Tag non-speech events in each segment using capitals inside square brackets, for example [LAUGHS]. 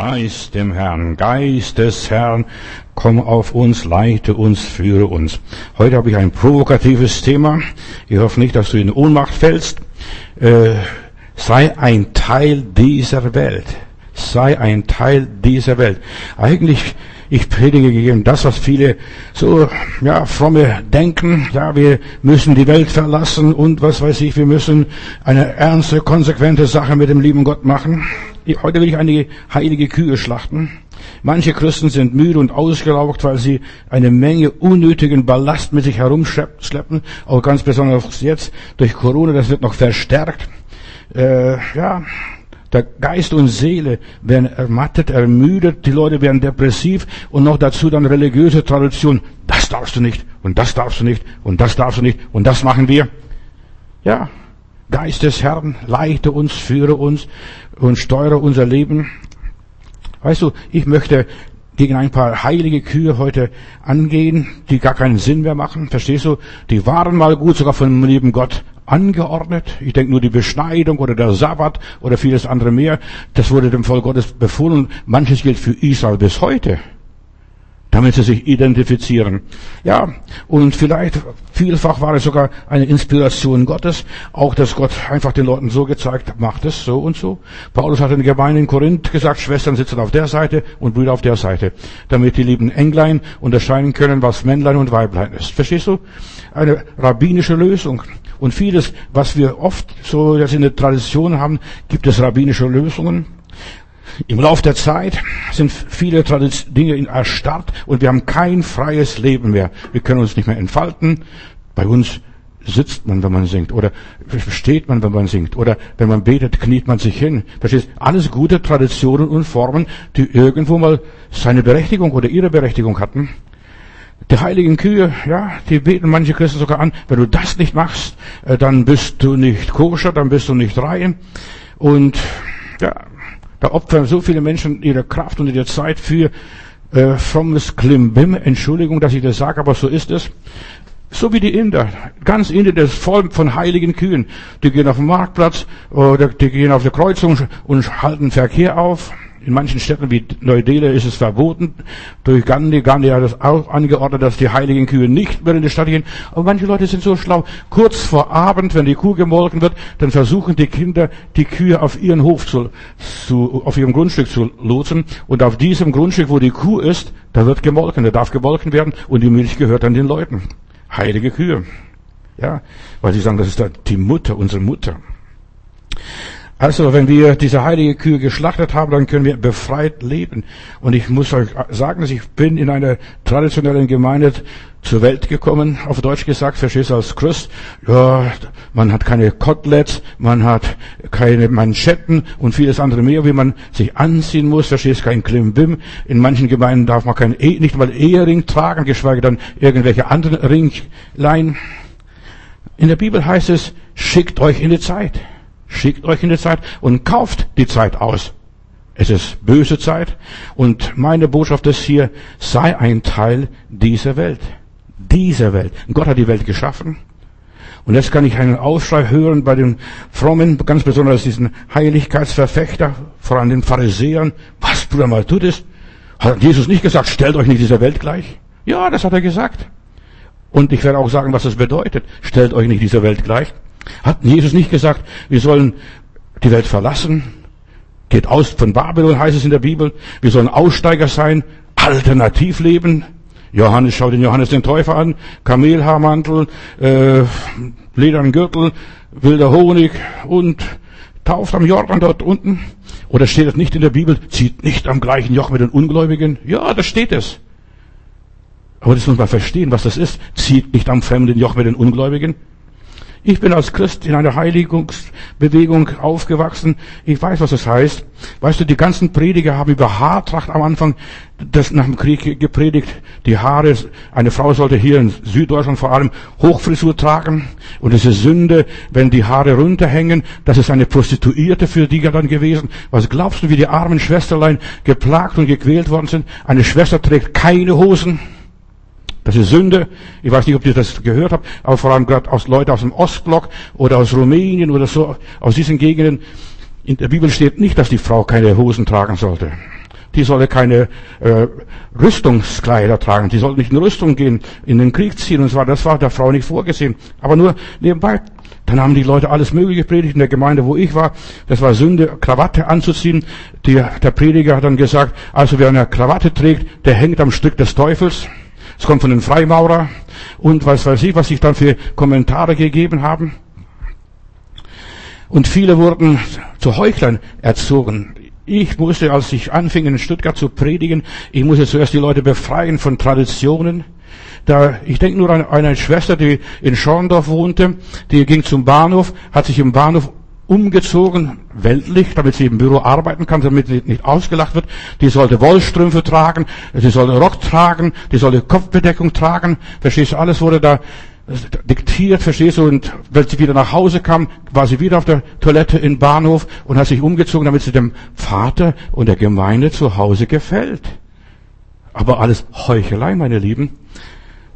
Preis dem Herrn, Geist des Herrn, komm auf uns, leite uns, führe uns. Heute habe ich ein provokatives Thema. Ich hoffe nicht, dass du in Ohnmacht fällst. Äh, sei ein Teil dieser Welt. Sei ein Teil dieser Welt. Eigentlich ich predige gegen das, was viele so, ja, fromme denken. Ja, wir müssen die Welt verlassen und was weiß ich, wir müssen eine ernste, konsequente Sache mit dem lieben Gott machen. Heute will ich einige heilige Kühe schlachten. Manche Christen sind müde und ausgelaugt, weil sie eine Menge unnötigen Ballast mit sich herumschleppen. Auch ganz besonders jetzt durch Corona, das wird noch verstärkt. Äh, ja, der Geist und Seele werden ermattet, ermüdet, die Leute werden depressiv und noch dazu dann religiöse Tradition. Das darfst du nicht und das darfst du nicht und das darfst du nicht und das machen wir. Ja, Geist des Herrn, leite uns, führe uns und steuere unser Leben. Weißt du, ich möchte gegen ein paar heilige Kühe heute angehen, die gar keinen Sinn mehr machen. Verstehst du? Die waren mal gut, sogar von dem lieben Gott angeordnet. Ich denke nur die Beschneidung oder der Sabbat oder vieles andere mehr. Das wurde dem Volk Gottes befohlen. Manches gilt für Israel bis heute damit sie sich identifizieren. Ja, und vielleicht vielfach war es sogar eine Inspiration Gottes, auch dass Gott einfach den Leuten so gezeigt, macht es so und so. Paulus hat in der Gemeinde in Korinth gesagt, Schwestern sitzen auf der Seite und Brüder auf der Seite, damit die lieben Englein unterscheiden können, was Männlein und Weiblein ist. Verstehst du? Eine rabbinische Lösung. Und vieles, was wir oft so jetzt in der Tradition haben, gibt es rabbinische Lösungen. Im Laufe der Zeit sind viele Dinge erstarrt und wir haben kein freies Leben mehr. Wir können uns nicht mehr entfalten. Bei uns sitzt man, wenn man singt, oder steht man, wenn man singt, oder wenn man betet, kniet man sich hin. Verstehst? Alles gute Traditionen und Formen, die irgendwo mal seine Berechtigung oder ihre Berechtigung hatten. Die heiligen Kühe, ja, die beten manche Christen sogar an, wenn du das nicht machst, äh, dann bist du nicht koscher, dann bist du nicht rein. Und ja, da opfern so viele Menschen ihre Kraft und ihre Zeit für äh, frommes Klimbim. Entschuldigung, dass ich das sage, aber so ist es. So wie die Inder. Ganz Indien ist voll von heiligen Kühen. Die gehen auf den Marktplatz oder die gehen auf die Kreuzung und halten Verkehr auf. In manchen Städten wie Neu-Delhi ist es verboten. Durch Gandhi, Gandhi hat es auch angeordnet, dass die heiligen Kühe nicht mehr in die Stadt gehen. Aber manche Leute sind so schlau. Kurz vor Abend, wenn die Kuh gemolken wird, dann versuchen die Kinder, die Kühe auf ihren Hof zu, zu auf ihrem Grundstück zu lotsen. Und auf diesem Grundstück, wo die Kuh ist, da wird gemolken, da darf gemolken werden und die Milch gehört dann den Leuten. Heilige Kühe. Ja, weil sie sagen, das ist die Mutter, unsere Mutter. Also, wenn wir diese heilige Kühe geschlachtet haben, dann können wir befreit leben. Und ich muss euch sagen, dass ich bin in einer traditionellen Gemeinde zur Welt gekommen, auf Deutsch gesagt, verstehst du als Christ. Ja, man hat keine Koteletts, man hat keine Manschetten und vieles andere mehr, wie man sich anziehen muss, verstehst kein Klimbim. In manchen Gemeinden darf man kein e nicht mal Ehering tragen, geschweige dann irgendwelche anderen Ringlein. In der Bibel heißt es, schickt euch in die Zeit. Schickt euch in die Zeit und kauft die Zeit aus. Es ist böse Zeit und meine Botschaft ist hier, sei ein Teil dieser Welt. Dieser Welt. Gott hat die Welt geschaffen. Und jetzt kann ich einen Aufschrei hören bei den Frommen, ganz besonders diesen Heiligkeitsverfechter, vor allem den Pharisäern. Was, Bruder, mal tut es? Hat Jesus nicht gesagt, stellt euch nicht dieser Welt gleich? Ja, das hat er gesagt. Und ich werde auch sagen, was das bedeutet. Stellt euch nicht dieser Welt gleich. Hat Jesus nicht gesagt, wir sollen die Welt verlassen? Geht aus von Babylon, heißt es in der Bibel. Wir sollen Aussteiger sein, alternativ leben. Johannes schaut den Johannes den Täufer an, Kamelhaarmantel, äh, ledernen Gürtel, wilder Honig und tauft am Jordan dort unten. Oder steht es nicht in der Bibel, zieht nicht am gleichen Joch mit den Ungläubigen? Ja, da steht es. Aber das muss man verstehen, was das ist. Zieht nicht am fremden Joch mit den Ungläubigen. Ich bin als Christ in einer Heiligungsbewegung aufgewachsen. Ich weiß, was das heißt. Weißt du, die ganzen Prediger haben über Haartracht am Anfang das nach dem Krieg gepredigt. Die Haare, eine Frau sollte hier in Süddeutschland vor allem Hochfrisur tragen. Und es ist Sünde, wenn die Haare runterhängen. Das ist eine Prostituierte für die dann gewesen. Was glaubst du, wie die armen Schwesterlein geplagt und gequält worden sind? Eine Schwester trägt keine Hosen. Das ist Sünde. Ich weiß nicht, ob ihr das gehört habt, aber vor allem gerade aus Leute aus dem Ostblock oder aus Rumänien oder so, aus diesen Gegenden. In der Bibel steht nicht, dass die Frau keine Hosen tragen sollte. die solle keine äh, Rüstungskleider tragen, die soll nicht in Rüstung gehen, in den Krieg ziehen und weiter. Das war der Frau nicht vorgesehen. Aber nur nebenbei. Dann haben die Leute alles Mögliche predigt in der Gemeinde, wo ich war. Das war Sünde, Krawatte anzuziehen. Die, der Prediger hat dann gesagt, also wer eine Krawatte trägt, der hängt am Stück des Teufels. Es kommt von den Freimaurer und was weiß ich, was sich dann für Kommentare gegeben haben. Und viele wurden zu Heuchlern erzogen. Ich musste, als ich anfing in Stuttgart zu predigen, ich musste zuerst die Leute befreien von Traditionen. Da, ich denke nur an eine Schwester, die in Schorndorf wohnte, die ging zum Bahnhof, hat sich im Bahnhof umgezogen, weltlich, damit sie im Büro arbeiten kann, damit sie nicht ausgelacht wird. Die sollte Wollstrümpfe tragen, sie sollte Rock tragen, die sollte Kopfbedeckung tragen. Verstehst du, alles wurde da diktiert, verstehst du, und wenn sie wieder nach Hause kam, war sie wieder auf der Toilette im Bahnhof und hat sich umgezogen, damit sie dem Vater und der Gemeinde zu Hause gefällt. Aber alles Heuchelei, meine Lieben.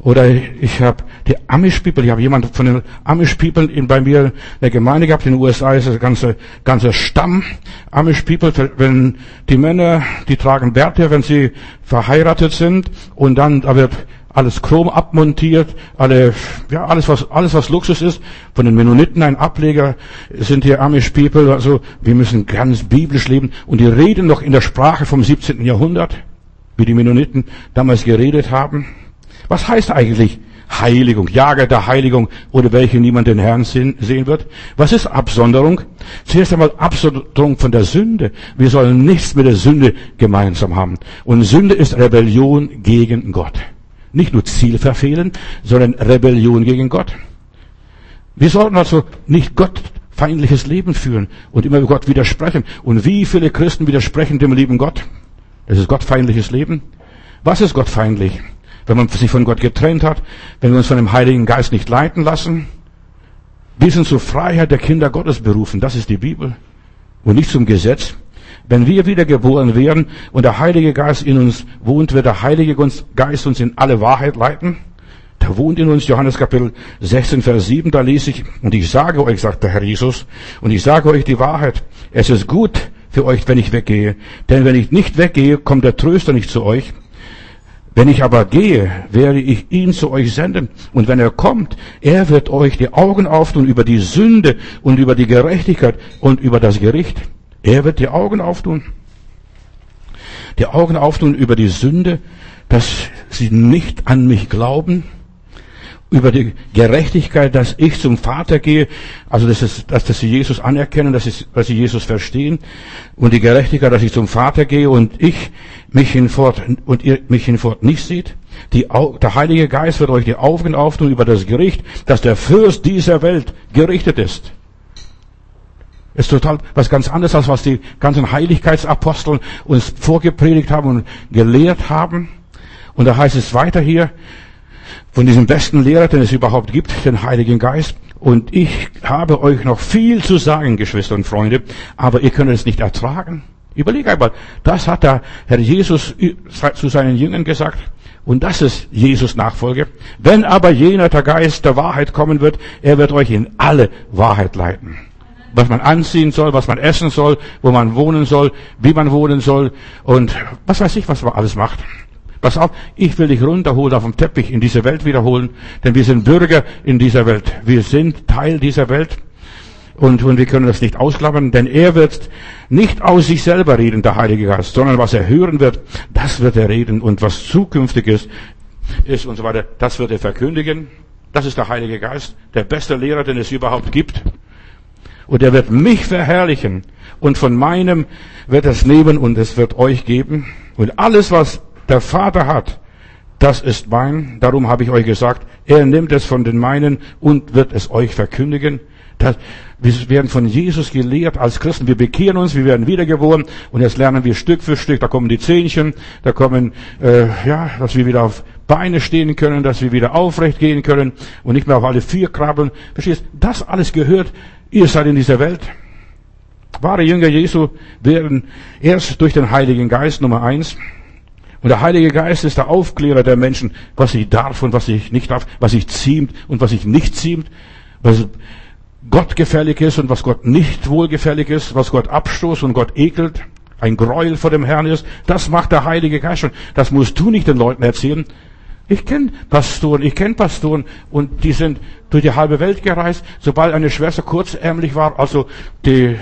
Oder ich habe die Amish People, ich habe jemand von den Amish People in, bei mir in der Gemeinde gehabt, in den USA ist das ganze, ganze Stamm Amish People, wenn die Männer, die tragen Bärte, wenn sie verheiratet sind und dann, da wird alles Chrom abmontiert, alle, ja, alles was, alles was Luxus ist. Von den Mennoniten ein Ableger sind hier Amish People, also wir müssen ganz biblisch leben und die reden noch in der Sprache vom 17. Jahrhundert, wie die Mennoniten damals geredet haben. Was heißt eigentlich Heiligung, Jager der Heiligung, ohne welche niemand den Herrn sehen wird? Was ist Absonderung? Zuerst einmal Absonderung von der Sünde. Wir sollen nichts mit der Sünde gemeinsam haben. Und Sünde ist Rebellion gegen Gott. Nicht nur Ziel verfehlen, sondern Rebellion gegen Gott. Wir sollten also nicht gottfeindliches Leben führen und immer Gott widersprechen. Und wie viele Christen widersprechen dem lieben Gott? Das ist gottfeindliches Leben. Was ist gottfeindlich? Wenn man sich von Gott getrennt hat, wenn wir uns von dem Heiligen Geist nicht leiten lassen. Wir sind zur Freiheit der Kinder Gottes berufen. Das ist die Bibel. Und nicht zum Gesetz. Wenn wir wiedergeboren werden und der Heilige Geist in uns wohnt, wird der Heilige Geist uns in alle Wahrheit leiten. Der wohnt in uns, Johannes Kapitel 16, Vers 7, da lese ich, und ich sage euch, sagt der Herr Jesus, und ich sage euch die Wahrheit. Es ist gut für euch, wenn ich weggehe. Denn wenn ich nicht weggehe, kommt der Tröster nicht zu euch. Wenn ich aber gehe, werde ich ihn zu euch senden. Und wenn er kommt, er wird euch die Augen auftun über die Sünde und über die Gerechtigkeit und über das Gericht. Er wird die Augen auftun. Die Augen auftun über die Sünde, dass sie nicht an mich glauben, über die Gerechtigkeit, dass ich zum Vater gehe, also dass, es, dass, dass sie Jesus anerkennen, dass, sie, dass sie Jesus verstehen, und die Gerechtigkeit, dass ich zum Vater gehe und ich mich hinfort und ihr mich hinfort nicht seht. Die, der Heilige Geist wird euch die Augen auftun über das Gericht, dass der Fürst dieser Welt gerichtet ist. Ist total was ganz anderes, als was die ganzen Heiligkeitsaposteln uns vorgepredigt haben und gelehrt haben. Und da heißt es weiter hier, von diesem besten Lehrer, den es überhaupt gibt, den Heiligen Geist. Und ich habe euch noch viel zu sagen, Geschwister und Freunde, aber ihr könnt es nicht ertragen. Überleg einmal, das hat der Herr Jesus zu seinen Jüngern gesagt. Und das ist Jesus Nachfolge. Wenn aber jener der Geist der Wahrheit kommen wird, er wird euch in alle Wahrheit leiten was man anziehen soll, was man essen soll, wo man wohnen soll, wie man wohnen soll und was weiß ich, was man alles macht. Pass auf, ich will dich runterholen auf dem Teppich in diese Welt wiederholen, denn wir sind Bürger in dieser Welt. Wir sind Teil dieser Welt. Und, und wir können das nicht ausklammern, denn er wird nicht aus sich selber reden, der Heilige Geist, sondern was er hören wird, das wird er reden und was zukünftig ist, ist und so weiter, das wird er verkündigen. Das ist der Heilige Geist, der beste Lehrer, den es überhaupt gibt. Und er wird mich verherrlichen. Und von meinem wird es nehmen und es wird euch geben. Und alles, was der Vater hat, das ist mein. Darum habe ich euch gesagt, er nimmt es von den meinen und wird es euch verkündigen. Das, wir werden von Jesus gelehrt als Christen. Wir bekehren uns, wir werden wiedergeboren und jetzt lernen wir Stück für Stück. Da kommen die Zähnchen, da kommen, äh, ja, dass wir wieder auf Beine stehen können, dass wir wieder aufrecht gehen können und nicht mehr auf alle vier krabbeln. Verstehst? Das alles gehört Ihr seid in dieser Welt. Wahre Jünger Jesu werden erst durch den Heiligen Geist Nummer eins. Und der Heilige Geist ist der Aufklärer der Menschen, was ich darf und was ich nicht darf, was ich ziemt und was ich nicht ziemt, was Gott gefällig ist und was Gott nicht wohlgefällig ist, was Gott abstoßt und Gott ekelt. ein Gräuel vor dem Herrn ist. Das macht der Heilige Geist schon. Das musst du nicht den Leuten erzählen. Ich kenne Pastoren, ich kenne Pastoren und die sind durch die halbe Welt gereist. Sobald eine Schwester kurzärmlich war, also die,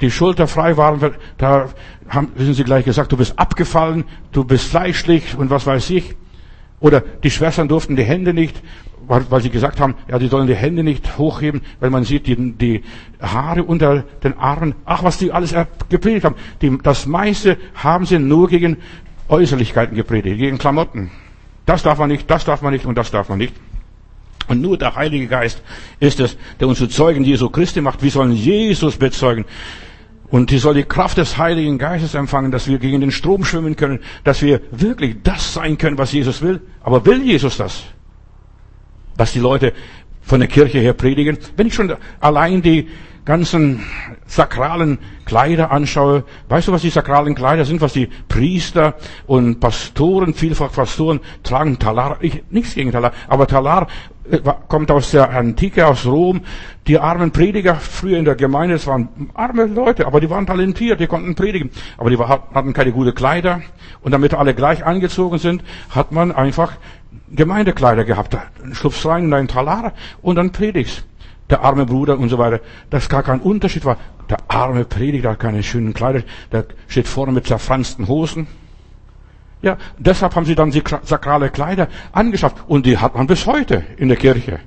die Schulter frei waren, da haben, wissen sie gleich gesagt, du bist abgefallen, du bist fleischlich und was weiß ich. Oder die Schwestern durften die Hände nicht, weil sie gesagt haben, ja, die sollen die Hände nicht hochheben, weil man sieht die, die Haare unter den Armen. Ach, was die alles gepredigt haben. Die, das meiste haben sie nur gegen Äußerlichkeiten gepredigt, gegen Klamotten. Das darf man nicht, das darf man nicht und das darf man nicht. Und nur der Heilige Geist ist es, der uns zu Zeugen Jesu Christi macht. Wir sollen Jesus bezeugen. Und die soll die Kraft des Heiligen Geistes empfangen, dass wir gegen den Strom schwimmen können, dass wir wirklich das sein können, was Jesus will. Aber will Jesus das? Dass die Leute von der Kirche her predigen? Wenn ich schon allein die ganzen sakralen Kleider anschaue, weißt du, was die sakralen Kleider sind, was die Priester und Pastoren, vielfach Pastoren tragen Talar, ich, nichts gegen Talar, aber Talar äh, kommt aus der Antike, aus Rom. Die armen Prediger früher in der Gemeinde, es waren arme Leute, aber die waren talentiert, die konnten predigen. Aber die hatten keine gute Kleider. Und damit alle gleich angezogen sind, hat man einfach Gemeindekleider gehabt. Schlupfst rein in deinen Talar und dann predigst der arme Bruder und so weiter, dass gar kein Unterschied war. Der arme Prediger hat keine schönen Kleider, der steht vorne mit zerfransten Hosen. Ja, deshalb haben sie dann sakrale Kleider angeschafft und die hat man bis heute in der Kirche.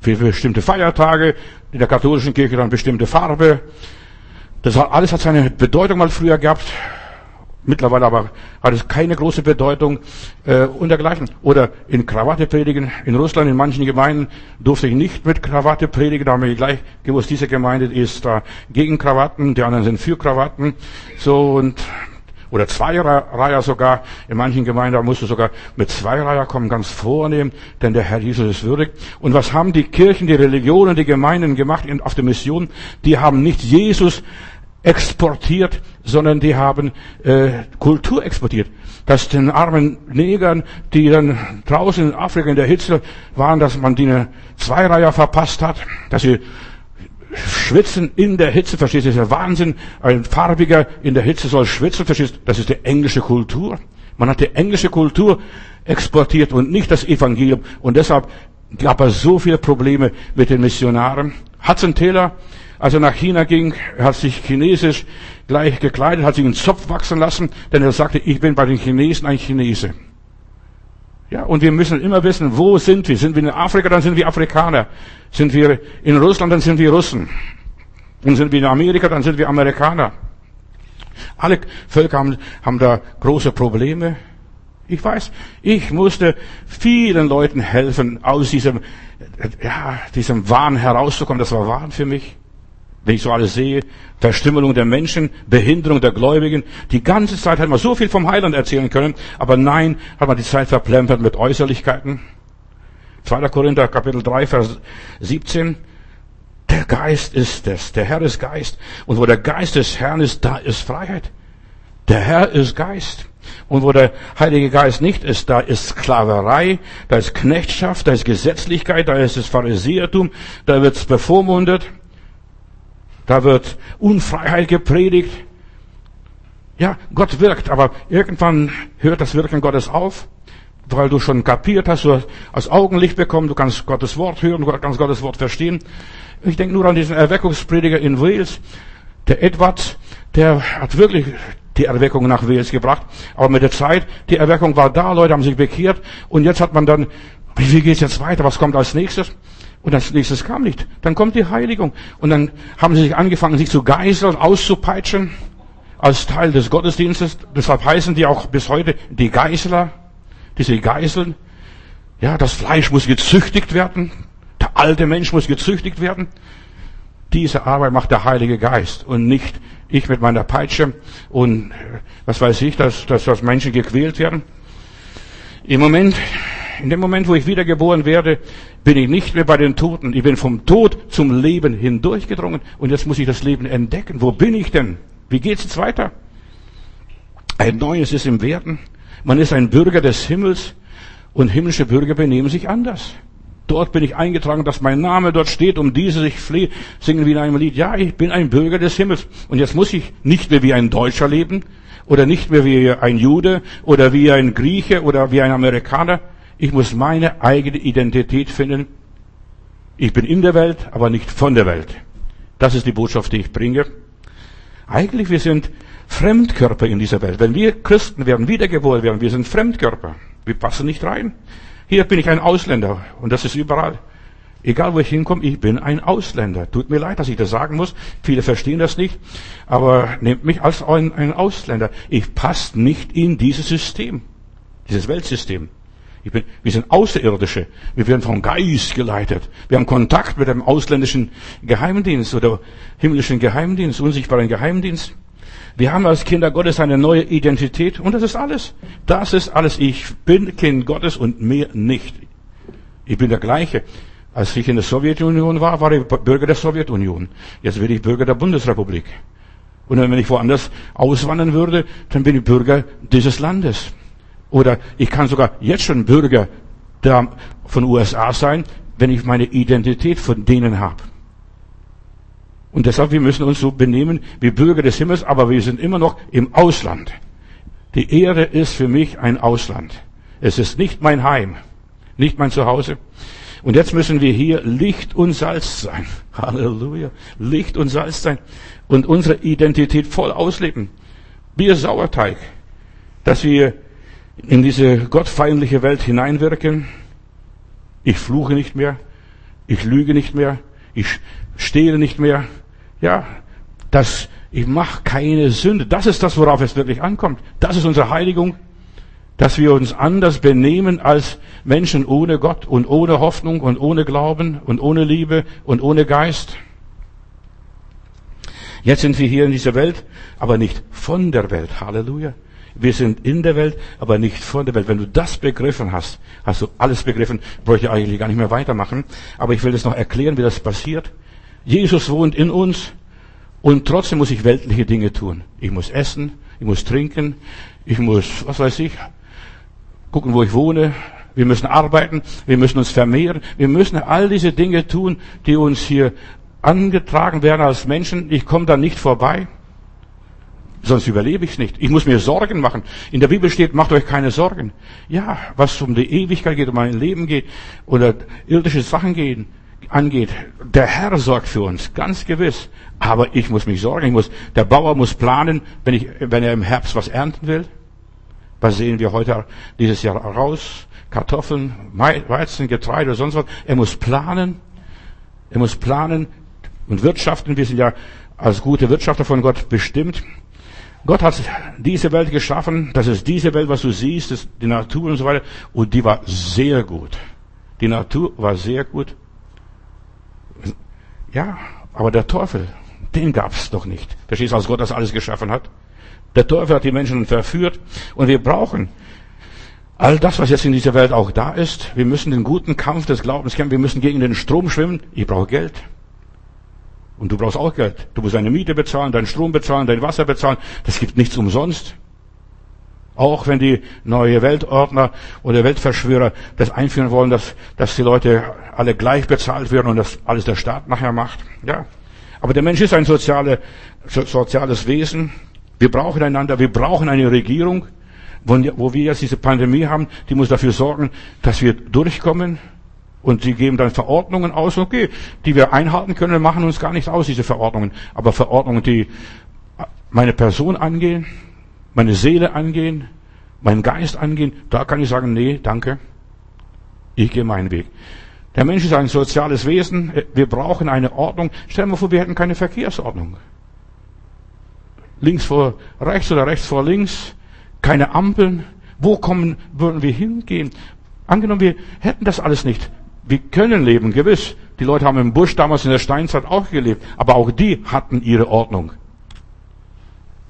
Für bestimmte Feiertage, in der katholischen Kirche dann bestimmte Farbe. Das alles hat seine Bedeutung mal früher gehabt. Mittlerweile aber hat es keine große Bedeutung äh, und dergleichen. Oder in Krawatte predigen. In Russland, in manchen Gemeinden durfte ich nicht mit Krawatte predigen. Da haben wir gleich gewusst, diese Gemeinde ist da gegen Krawatten, die anderen sind für Krawatten. So und oder Zweireiher sogar. In manchen Gemeinden musst du sogar mit Zweireiher kommen, ganz vornehm, denn der Herr Jesus ist würdig. Und was haben die Kirchen, die Religionen, die Gemeinden gemacht auf der Mission? Die haben nicht Jesus exportiert, sondern die haben äh, Kultur exportiert. Dass den armen Negern, die dann draußen in Afrika in der Hitze waren, dass man eine Zweireiher verpasst hat, dass sie schwitzen in der Hitze, verstehst du, das ist ja Wahnsinn. Ein Farbiger in der Hitze soll schwitzen, verstehst du, das ist die englische Kultur. Man hat die englische Kultur exportiert und nicht das Evangelium. Und deshalb gab es so viele Probleme mit den Missionaren. Hudson Taylor, als er nach China ging, hat sich chinesisch gleich gekleidet, hat sich einen Zopf wachsen lassen, denn er sagte, ich bin bei den Chinesen ein Chinese. Ja, und wir müssen immer wissen, wo sind wir? Sind wir in Afrika, dann sind wir Afrikaner. Sind wir in Russland, dann sind wir Russen. Und sind wir in Amerika, dann sind wir Amerikaner. Alle Völker haben, haben da große Probleme. Ich weiß, ich musste vielen Leuten helfen, aus diesem, ja, diesem Wahn herauszukommen. Das war Wahn für mich wenn ich so alles sehe, Verstümmelung der Menschen, Behinderung der Gläubigen. Die ganze Zeit hat man so viel vom Heiland erzählen können, aber nein, hat man die Zeit verplempert mit Äußerlichkeiten. 2. Korinther Kapitel 3, Vers 17. Der Geist ist es, der Herr ist Geist. Und wo der Geist des Herrn ist, da ist Freiheit. Der Herr ist Geist. Und wo der Heilige Geist nicht ist, da ist Sklaverei, da ist Knechtschaft, da ist Gesetzlichkeit, da ist das Pharisäertum, da wird's bevormundet. Da wird Unfreiheit gepredigt. Ja, Gott wirkt, aber irgendwann hört das Wirken Gottes auf, weil du schon kapiert hast, du hast Augenlicht bekommen, du kannst Gottes Wort hören, du kannst Gottes Wort verstehen. Ich denke nur an diesen Erweckungsprediger in Wales, der Edward, der hat wirklich die Erweckung nach Wales gebracht. Aber mit der Zeit, die Erweckung war da, Leute haben sich bekehrt und jetzt hat man dann, wie geht's jetzt weiter, was kommt als nächstes? Und als nächstes kam nicht. Dann kommt die Heiligung. Und dann haben sie sich angefangen, sich zu geißeln, auszupeitschen, als Teil des Gottesdienstes. Deshalb heißen die auch bis heute die Geißler, diese Geißeln. Ja, das Fleisch muss gezüchtigt werden. Der alte Mensch muss gezüchtigt werden. Diese Arbeit macht der Heilige Geist und nicht ich mit meiner Peitsche und was weiß ich, dass, dass, dass Menschen gequält werden. Im Moment in dem Moment, wo ich wiedergeboren werde, bin ich nicht mehr bei den Toten. Ich bin vom Tod zum Leben hindurchgedrungen und jetzt muss ich das Leben entdecken. Wo bin ich denn? Wie geht's jetzt weiter? Ein Neues ist im Werden. Man ist ein Bürger des Himmels und himmlische Bürger benehmen sich anders. Dort bin ich eingetragen, dass mein Name dort steht, um diese ich flehe, singen wie in einem Lied. Ja, ich bin ein Bürger des Himmels. Und jetzt muss ich nicht mehr wie ein Deutscher leben oder nicht mehr wie ein Jude oder wie ein Grieche oder wie ein Amerikaner. Ich muss meine eigene Identität finden. Ich bin in der Welt, aber nicht von der Welt. Das ist die Botschaft, die ich bringe. Eigentlich, wir sind Fremdkörper in dieser Welt. Wenn wir Christen werden, wiedergeboren werden, wir sind Fremdkörper. Wir passen nicht rein. Hier bin ich ein Ausländer und das ist überall. Egal wo ich hinkomme, ich bin ein Ausländer. Tut mir leid, dass ich das sagen muss. Viele verstehen das nicht. Aber nehmt mich als ein, Ausländer. Ich passe nicht in dieses System. Dieses Weltsystem. Ich bin, wir sind Außerirdische. Wir werden vom Geist geleitet. Wir haben Kontakt mit dem ausländischen Geheimdienst oder himmlischen Geheimdienst, unsichtbaren Geheimdienst. Wir haben als Kinder Gottes eine neue Identität und das ist alles. Das ist alles. Ich bin Kind Gottes und mehr nicht. Ich bin der gleiche. Als ich in der Sowjetunion war, war ich Bürger der Sowjetunion. Jetzt bin ich Bürger der Bundesrepublik. Und wenn ich woanders auswandern würde, dann bin ich Bürger dieses Landes. Oder ich kann sogar jetzt schon Bürger von USA sein, wenn ich meine Identität von denen habe. Und deshalb, wir müssen uns so benehmen wie Bürger des Himmels, aber wir sind immer noch im Ausland. Die Erde ist für mich ein Ausland. Es ist nicht mein Heim, nicht mein Zuhause. Und jetzt müssen wir hier Licht und Salz sein. [LAUGHS] Halleluja. Licht und Salz sein. Und unsere Identität voll ausleben. Wie Sauerteig. Dass wir in diese gottfeindliche Welt hineinwirken. Ich fluche nicht mehr. Ich lüge nicht mehr. Ich stehle nicht mehr. Ja, das, ich mache keine Sünde. Das ist das, worauf es wirklich ankommt. Das ist unsere Heiligung. Dass wir uns anders benehmen als Menschen ohne Gott und ohne Hoffnung und ohne Glauben und ohne Liebe und ohne Geist. Jetzt sind wir hier in dieser Welt, aber nicht von der Welt. Halleluja. Wir sind in der Welt, aber nicht von der Welt. Wenn du das begriffen hast, hast du alles begriffen, bräuchte ich eigentlich gar nicht mehr weitermachen. Aber ich will das noch erklären, wie das passiert. Jesus wohnt in uns und trotzdem muss ich weltliche Dinge tun. Ich muss essen, ich muss trinken, ich muss, was weiß ich, gucken, wo ich wohne. Wir müssen arbeiten, wir müssen uns vermehren, wir müssen all diese Dinge tun, die uns hier angetragen werden als Menschen. Ich komme da nicht vorbei. Sonst überlebe ich nicht. Ich muss mir Sorgen machen. In der Bibel steht, macht euch keine Sorgen. Ja, was um die Ewigkeit geht, um mein Leben geht oder irdische Sachen gehen, angeht. Der Herr sorgt für uns, ganz gewiss. Aber ich muss mich sorgen. Ich muss, der Bauer muss planen, wenn, ich, wenn er im Herbst was ernten will. Was sehen wir heute dieses Jahr raus? Kartoffeln, Weizen, Getreide oder sonst was. Er muss planen. Er muss planen und wirtschaften. Wir sind ja als gute Wirtschafter von Gott bestimmt. Gott hat diese Welt geschaffen. Das ist diese Welt, was du siehst, das, die Natur und so weiter. Und die war sehr gut. Die Natur war sehr gut. Ja, aber der Teufel, den gab's doch nicht. Verstehst du, als Gott das alles geschaffen hat? Der Teufel hat die Menschen verführt und wir brauchen all das, was jetzt in dieser Welt auch da ist. Wir müssen den guten Kampf des Glaubens kämpfen. Wir müssen gegen den Strom schwimmen. Ich brauche Geld. Und du brauchst auch Geld. Du musst deine Miete bezahlen, deinen Strom bezahlen, dein Wasser bezahlen. Das gibt nichts umsonst. Auch wenn die neue Weltordner oder Weltverschwörer das einführen wollen, dass, dass die Leute alle gleich bezahlt werden und das alles der Staat nachher macht. Ja. Aber der Mensch ist ein soziale, so, soziales Wesen. Wir brauchen einander, wir brauchen eine Regierung, wo, wo wir jetzt diese Pandemie haben, die muss dafür sorgen, dass wir durchkommen. Und sie geben dann Verordnungen aus, okay, die wir einhalten können, machen uns gar nichts aus, diese Verordnungen. Aber Verordnungen, die meine Person angehen, meine Seele angehen, meinen Geist angehen, da kann ich sagen, nee, danke, ich gehe meinen Weg. Der Mensch ist ein soziales Wesen, wir brauchen eine Ordnung. Stell dir mal vor, wir hätten keine Verkehrsordnung. Links vor rechts oder rechts vor links, keine Ampeln. Wo kommen, würden wir hingehen? Angenommen, wir hätten das alles nicht. Wir können leben, gewiss. Die Leute haben im Busch damals in der Steinzeit auch gelebt, aber auch die hatten ihre Ordnung.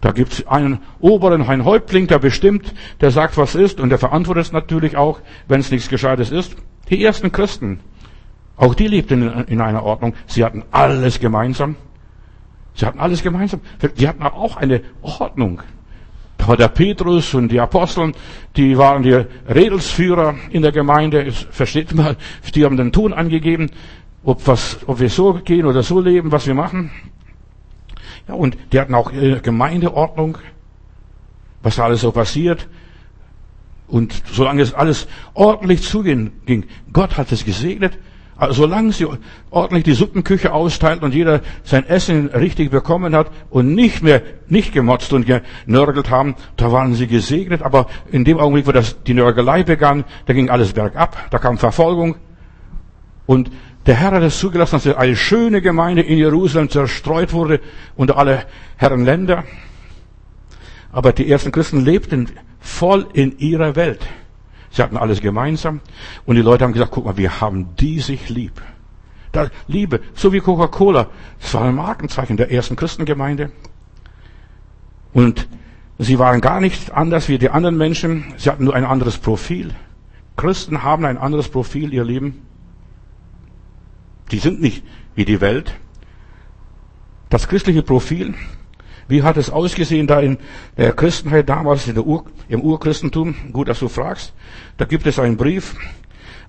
Da gibt es einen Oberen, einen Häuptling, der bestimmt, der sagt, was ist, und der verantwortet es natürlich auch, wenn es nichts Gescheites ist. Die ersten Christen, auch die lebten in einer Ordnung. Sie hatten alles gemeinsam. Sie hatten alles gemeinsam. Sie hatten auch eine Ordnung. War der Petrus und die Aposteln, die waren die Redelsführer in der Gemeinde. Versteht mal, die haben den Ton angegeben, ob, was, ob wir so gehen oder so leben, was wir machen. Ja, und die hatten auch Gemeindeordnung, was da alles so passiert. Und solange es alles ordentlich zuging, Gott hat es gesegnet, also solange sie ordentlich die Suppenküche austeilt und jeder sein Essen richtig bekommen hat und nicht mehr, nicht gemotzt und genörgelt haben, da waren sie gesegnet. Aber in dem Augenblick, wo das, die Nörgelei begann, da ging alles bergab, da kam Verfolgung. Und der Herr hat es zugelassen, dass eine schöne Gemeinde in Jerusalem zerstreut wurde unter alle Herren Länder. Aber die ersten Christen lebten voll in ihrer Welt. Sie hatten alles gemeinsam. Und die Leute haben gesagt, guck mal, wir haben die sich lieb. Da, Liebe, so wie Coca-Cola. Das war ein Markenzeichen der ersten Christengemeinde. Und sie waren gar nicht anders wie die anderen Menschen. Sie hatten nur ein anderes Profil. Christen haben ein anderes Profil, ihr Lieben. Die sind nicht wie die Welt. Das christliche Profil wie hat es ausgesehen da in der Christenheit damals, in der Ur, im Urchristentum? Gut, dass du fragst. Da gibt es einen Brief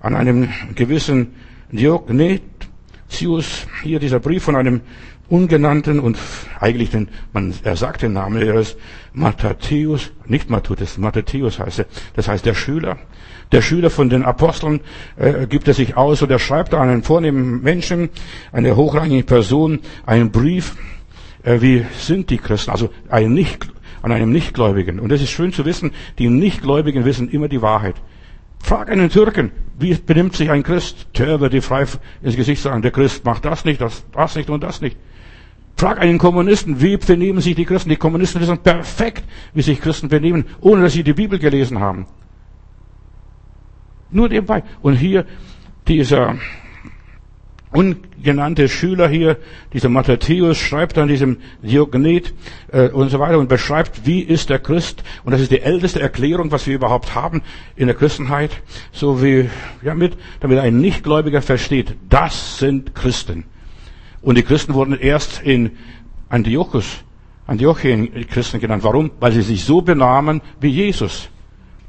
an einen gewissen Diognetius. Hier dieser Brief von einem ungenannten und eigentlich den, man, er sagt den Namen, er ist Matthäus, nicht Matthäus, Matthäus heißt er. Das heißt der Schüler. Der Schüler von den Aposteln äh, gibt er sich aus und er schreibt an einen vornehmen Menschen, eine hochrangige Person, einen Brief, wie sind die Christen, also ein nicht, an einem Nichtgläubigen. Und es ist schön zu wissen, die Nichtgläubigen wissen immer die Wahrheit. Frag einen Türken, wie benimmt sich ein Christ? Der wird dir frei ins Gesicht sagen, der Christ macht das nicht, das, das nicht und das nicht. Frag einen Kommunisten, wie benehmen sich die Christen? Die Kommunisten wissen perfekt, wie sich Christen benehmen, ohne dass sie die Bibel gelesen haben. Nur nebenbei. Und hier dieser ungenannte Schüler hier, dieser Matthäus, schreibt dann diesem Diognet äh, und so weiter und beschreibt, wie ist der Christ. Und das ist die älteste Erklärung, was wir überhaupt haben in der Christenheit. So wie, ja, mit, damit ein Nichtgläubiger versteht, das sind Christen. Und die Christen wurden erst in Antiochus, Antiochien Christen genannt. Warum? Weil sie sich so benahmen wie Jesus.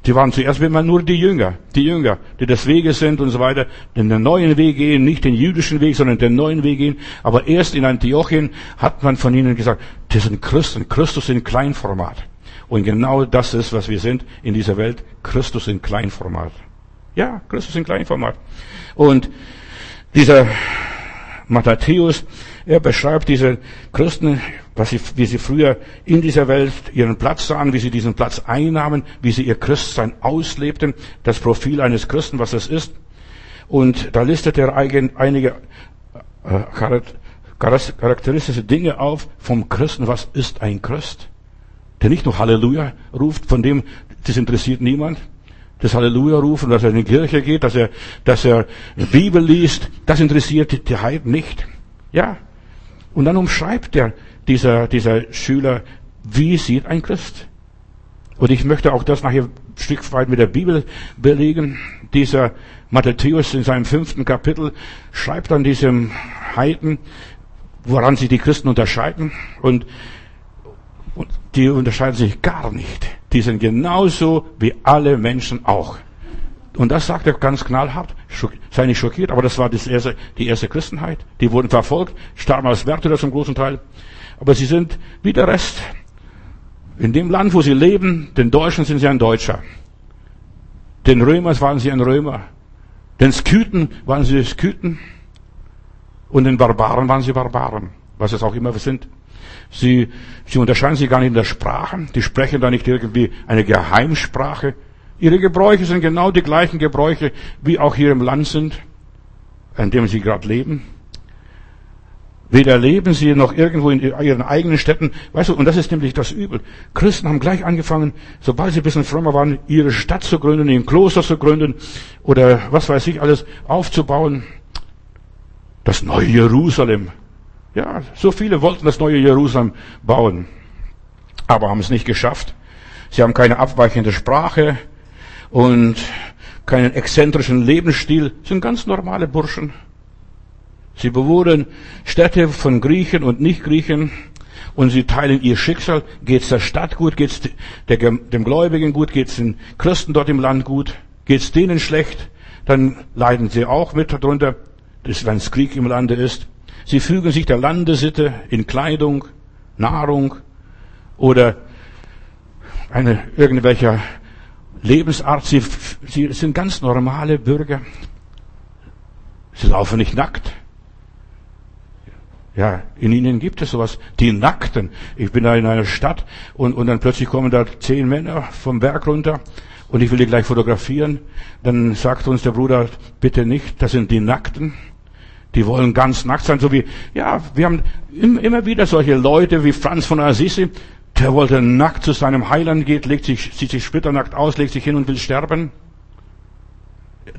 Die waren zuerst immer nur die Jünger, die Jünger, die des Weges sind und so weiter, den neuen Weg gehen, nicht den jüdischen Weg, sondern den neuen Weg gehen. Aber erst in Antiochien hat man von ihnen gesagt, das sind Christen, Christus in Kleinformat. Und genau das ist, was wir sind in dieser Welt, Christus in Kleinformat. Ja, Christus in Kleinformat. Und dieser Matthäus, er beschreibt diese Christen, was sie, wie sie früher in dieser Welt ihren Platz sahen, wie sie diesen Platz einnahmen, wie sie ihr Christsein auslebten, das Profil eines Christen, was es ist. Und da listet er einige äh, charakteristische Dinge auf vom Christen. Was ist ein Christ? Der nicht nur Halleluja ruft, von dem, das interessiert niemand. Das Halleluja rufen, dass er in die Kirche geht, dass er, dass er Bibel liest, das interessiert die Heiden nicht. Ja. Und dann umschreibt er dieser, dieser Schüler, wie sieht ein Christ? Und ich möchte auch das nachher ein Stück weit mit der Bibel belegen. Dieser Matthäus in seinem fünften Kapitel schreibt an diesem Heiden, woran sich die Christen unterscheiden. Und, und die unterscheiden sich gar nicht. Die sind genauso wie alle Menschen auch. Und das sagt er ganz knallhart. Sei nicht schockiert, aber das war das erste, die erste Christenheit. Die wurden verfolgt, starben als Märtyrer zum großen Teil. Aber sie sind wie der Rest. In dem Land, wo sie leben, den Deutschen sind sie ein Deutscher. Den Römern waren sie ein Römer. Den Skythen waren sie Skythen. Und den Barbaren waren sie Barbaren. Was es auch immer sind. Sie, sie unterscheiden sich gar nicht in der Sprache. Die sprechen da nicht irgendwie eine Geheimsprache. Ihre Gebräuche sind genau die gleichen Gebräuche, wie auch hier im Land sind, in dem sie gerade leben. Weder leben sie noch irgendwo in ihren eigenen Städten. Weißt du, und das ist nämlich das Übel. Christen haben gleich angefangen, sobald sie ein bisschen frömmer waren, ihre Stadt zu gründen, ein Kloster zu gründen oder was weiß ich alles aufzubauen. Das neue Jerusalem. Ja, so viele wollten das neue Jerusalem bauen, aber haben es nicht geschafft. Sie haben keine abweichende Sprache und keinen exzentrischen Lebensstil. Sind ganz normale Burschen. Sie bewohnen Städte von Griechen und Nicht-Griechen und sie teilen ihr Schicksal. Geht's der Stadt gut? Geht's dem Gläubigen gut? Geht's den Christen dort im Land gut? Geht's denen schlecht? Dann leiden sie auch mit darunter, wenn es Krieg im Lande ist. Sie fügen sich der Landesitte in Kleidung, Nahrung oder eine irgendwelcher Lebensart. Sie, sie sind ganz normale Bürger. Sie laufen nicht nackt. Ja, in ihnen gibt es sowas. Die Nackten. Ich bin da in einer Stadt und, und dann plötzlich kommen da zehn Männer vom Berg runter und ich will die gleich fotografieren. Dann sagt uns der Bruder, bitte nicht, das sind die Nackten. Die wollen ganz nackt sein, so wie, ja, wir haben immer wieder solche Leute wie Franz von Assisi, der wollte nackt zu seinem Heiland geht, legt sich, sieht sich splitternackt aus, legt sich hin und will sterben.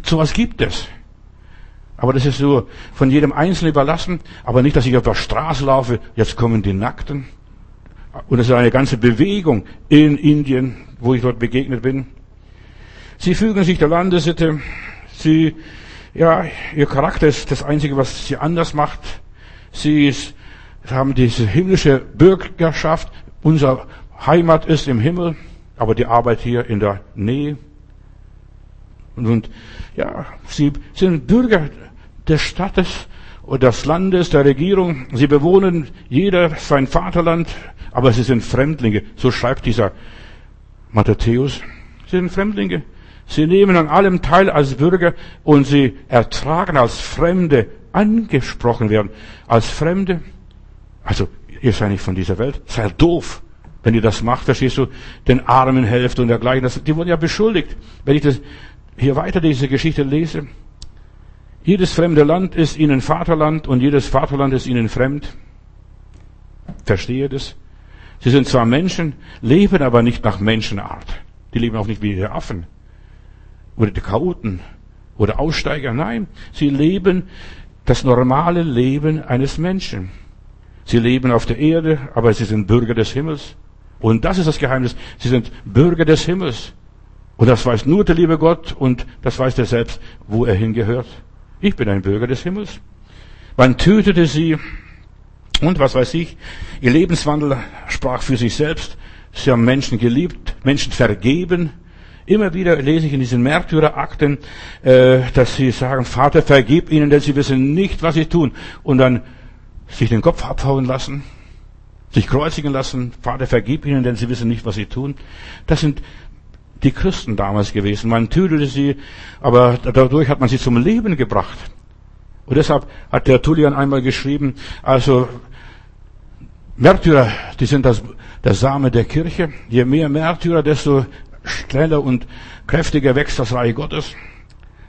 Sowas gibt es. Aber das ist so von jedem Einzelnen überlassen. Aber nicht, dass ich auf der Straße laufe, jetzt kommen die Nackten. Und es ist eine ganze Bewegung in Indien, wo ich dort begegnet bin. Sie fügen sich der Landessitte. Sie, ja, ihr Charakter ist das Einzige, was sie anders macht. Sie ist, haben diese himmlische Bürgerschaft. Unser Heimat ist im Himmel, aber die Arbeit hier in der Nähe. Und ja, sie sind Bürger des Staates oder des Landes, der Regierung. Sie bewohnen jeder sein Vaterland, aber sie sind Fremdlinge. So schreibt dieser Matthäus. Sie sind Fremdlinge. Sie nehmen an allem teil als Bürger und sie ertragen als Fremde angesprochen werden. Als Fremde. Also, ihr seid nicht von dieser Welt. Seid doof. Wenn ihr das macht, verstehst du, den Armen helft und dergleichen. Das, die wurden ja beschuldigt. Wenn ich das hier weiter diese Geschichte lese, jedes fremde Land ist ihnen Vaterland und jedes Vaterland ist ihnen fremd. Verstehe das? Sie sind zwar Menschen, leben aber nicht nach Menschenart. Die leben auch nicht wie die Affen oder die Chaoten oder Aussteiger. Nein, sie leben das normale Leben eines Menschen. Sie leben auf der Erde, aber sie sind Bürger des Himmels. Und das ist das Geheimnis. Sie sind Bürger des Himmels. Und das weiß nur der liebe Gott und das weiß er selbst, wo er hingehört. Ich bin ein Bürger des Himmels. Man tötete sie und was weiß ich. Ihr Lebenswandel sprach für sich selbst. Sie haben Menschen geliebt, Menschen vergeben. Immer wieder lese ich in diesen Märtyrerakten, äh, dass sie sagen, Vater, vergib ihnen, denn sie wissen nicht, was sie tun. Und dann sich den Kopf abhauen lassen, sich kreuzigen lassen. Vater, vergib ihnen, denn sie wissen nicht, was sie tun. Das sind die Christen damals gewesen. Man tötete sie, aber dadurch hat man sie zum Leben gebracht. Und deshalb hat der Tullian einmal geschrieben, also Märtyrer, die sind das, der Same der Kirche. Je mehr Märtyrer, desto schneller und kräftiger wächst das Reich Gottes.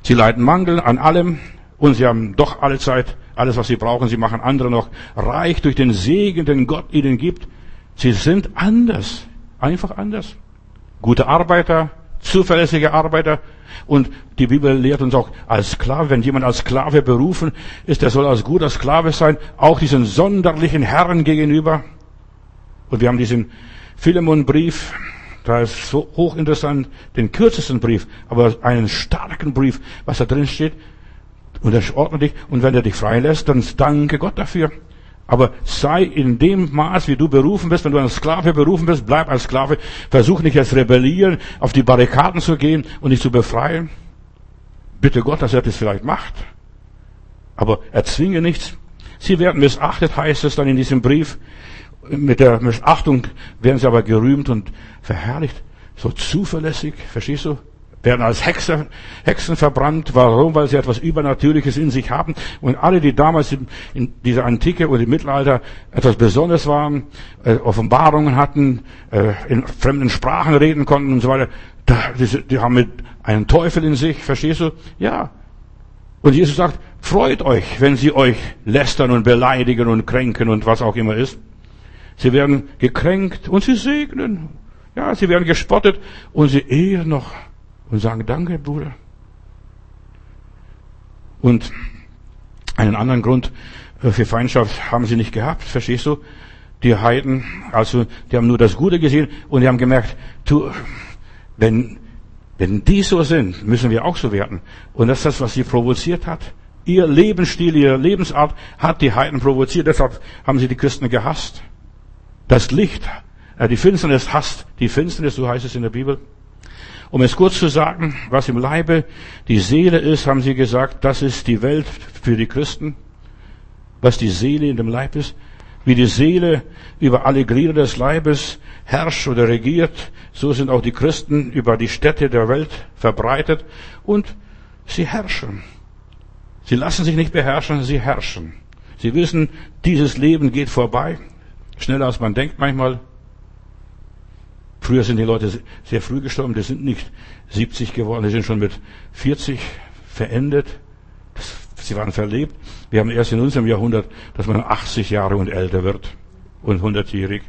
Sie leiden Mangel an allem und sie haben doch alle Zeit, alles was sie brauchen. Sie machen andere noch reich durch den Segen, den Gott ihnen gibt. Sie sind anders, einfach anders gute Arbeiter, zuverlässige Arbeiter. Und die Bibel lehrt uns auch als Sklave, wenn jemand als Sklave berufen ist, der soll als guter Sklave sein, auch diesen sonderlichen Herren gegenüber. Und wir haben diesen Philemon-Brief, da ist so hochinteressant, den kürzesten Brief, aber einen starken Brief, was da drin steht. Und er ordnet dich, und wenn er dich freilässt, dann danke Gott dafür. Aber sei in dem Maß, wie du berufen bist, wenn du als Sklave berufen bist, bleib als Sklave. Versuch nicht als Rebellieren auf die Barrikaden zu gehen und dich zu befreien. Bitte Gott, dass er das vielleicht macht. Aber erzwinge nichts. Sie werden missachtet, heißt es dann in diesem Brief. Mit der Missachtung werden sie aber gerühmt und verherrlicht. So zuverlässig, verstehst du? werden als Hexer, Hexen verbrannt. Warum? Weil sie etwas Übernatürliches in sich haben. Und alle, die damals in dieser Antike oder im Mittelalter etwas Besonderes waren, äh, Offenbarungen hatten, äh, in fremden Sprachen reden konnten und so weiter, da, die, die haben mit einen Teufel in sich, verstehst du? Ja. Und Jesus sagt, freut euch, wenn sie euch lästern und beleidigen und kränken und was auch immer ist. Sie werden gekränkt und sie segnen. Ja, sie werden gespottet und sie ehren noch und sagen, danke, Bruder. Und einen anderen Grund äh, für Feindschaft haben sie nicht gehabt, verstehst du? Die Heiden, also, die haben nur das Gute gesehen und die haben gemerkt, du, wenn, wenn die so sind, müssen wir auch so werden. Und das ist das, was sie provoziert hat. Ihr Lebensstil, ihre Lebensart hat die Heiden provoziert, deshalb haben sie die Christen gehasst. Das Licht, äh, die Finsternis hasst die Finsternis, so heißt es in der Bibel. Um es kurz zu sagen, was im Leibe die Seele ist, haben sie gesagt, das ist die Welt für die Christen. Was die Seele in dem Leib ist, wie die Seele über alle Glieder des Leibes herrscht oder regiert, so sind auch die Christen über die Städte der Welt verbreitet und sie herrschen. Sie lassen sich nicht beherrschen, sie herrschen. Sie wissen, dieses Leben geht vorbei, schneller als man denkt manchmal. Früher sind die Leute sehr früh gestorben, die sind nicht 70 geworden, die sind schon mit 40 verendet. Sie waren verlebt. Wir haben erst in unserem Jahrhundert, dass man 80 Jahre und älter wird und 100-jährig.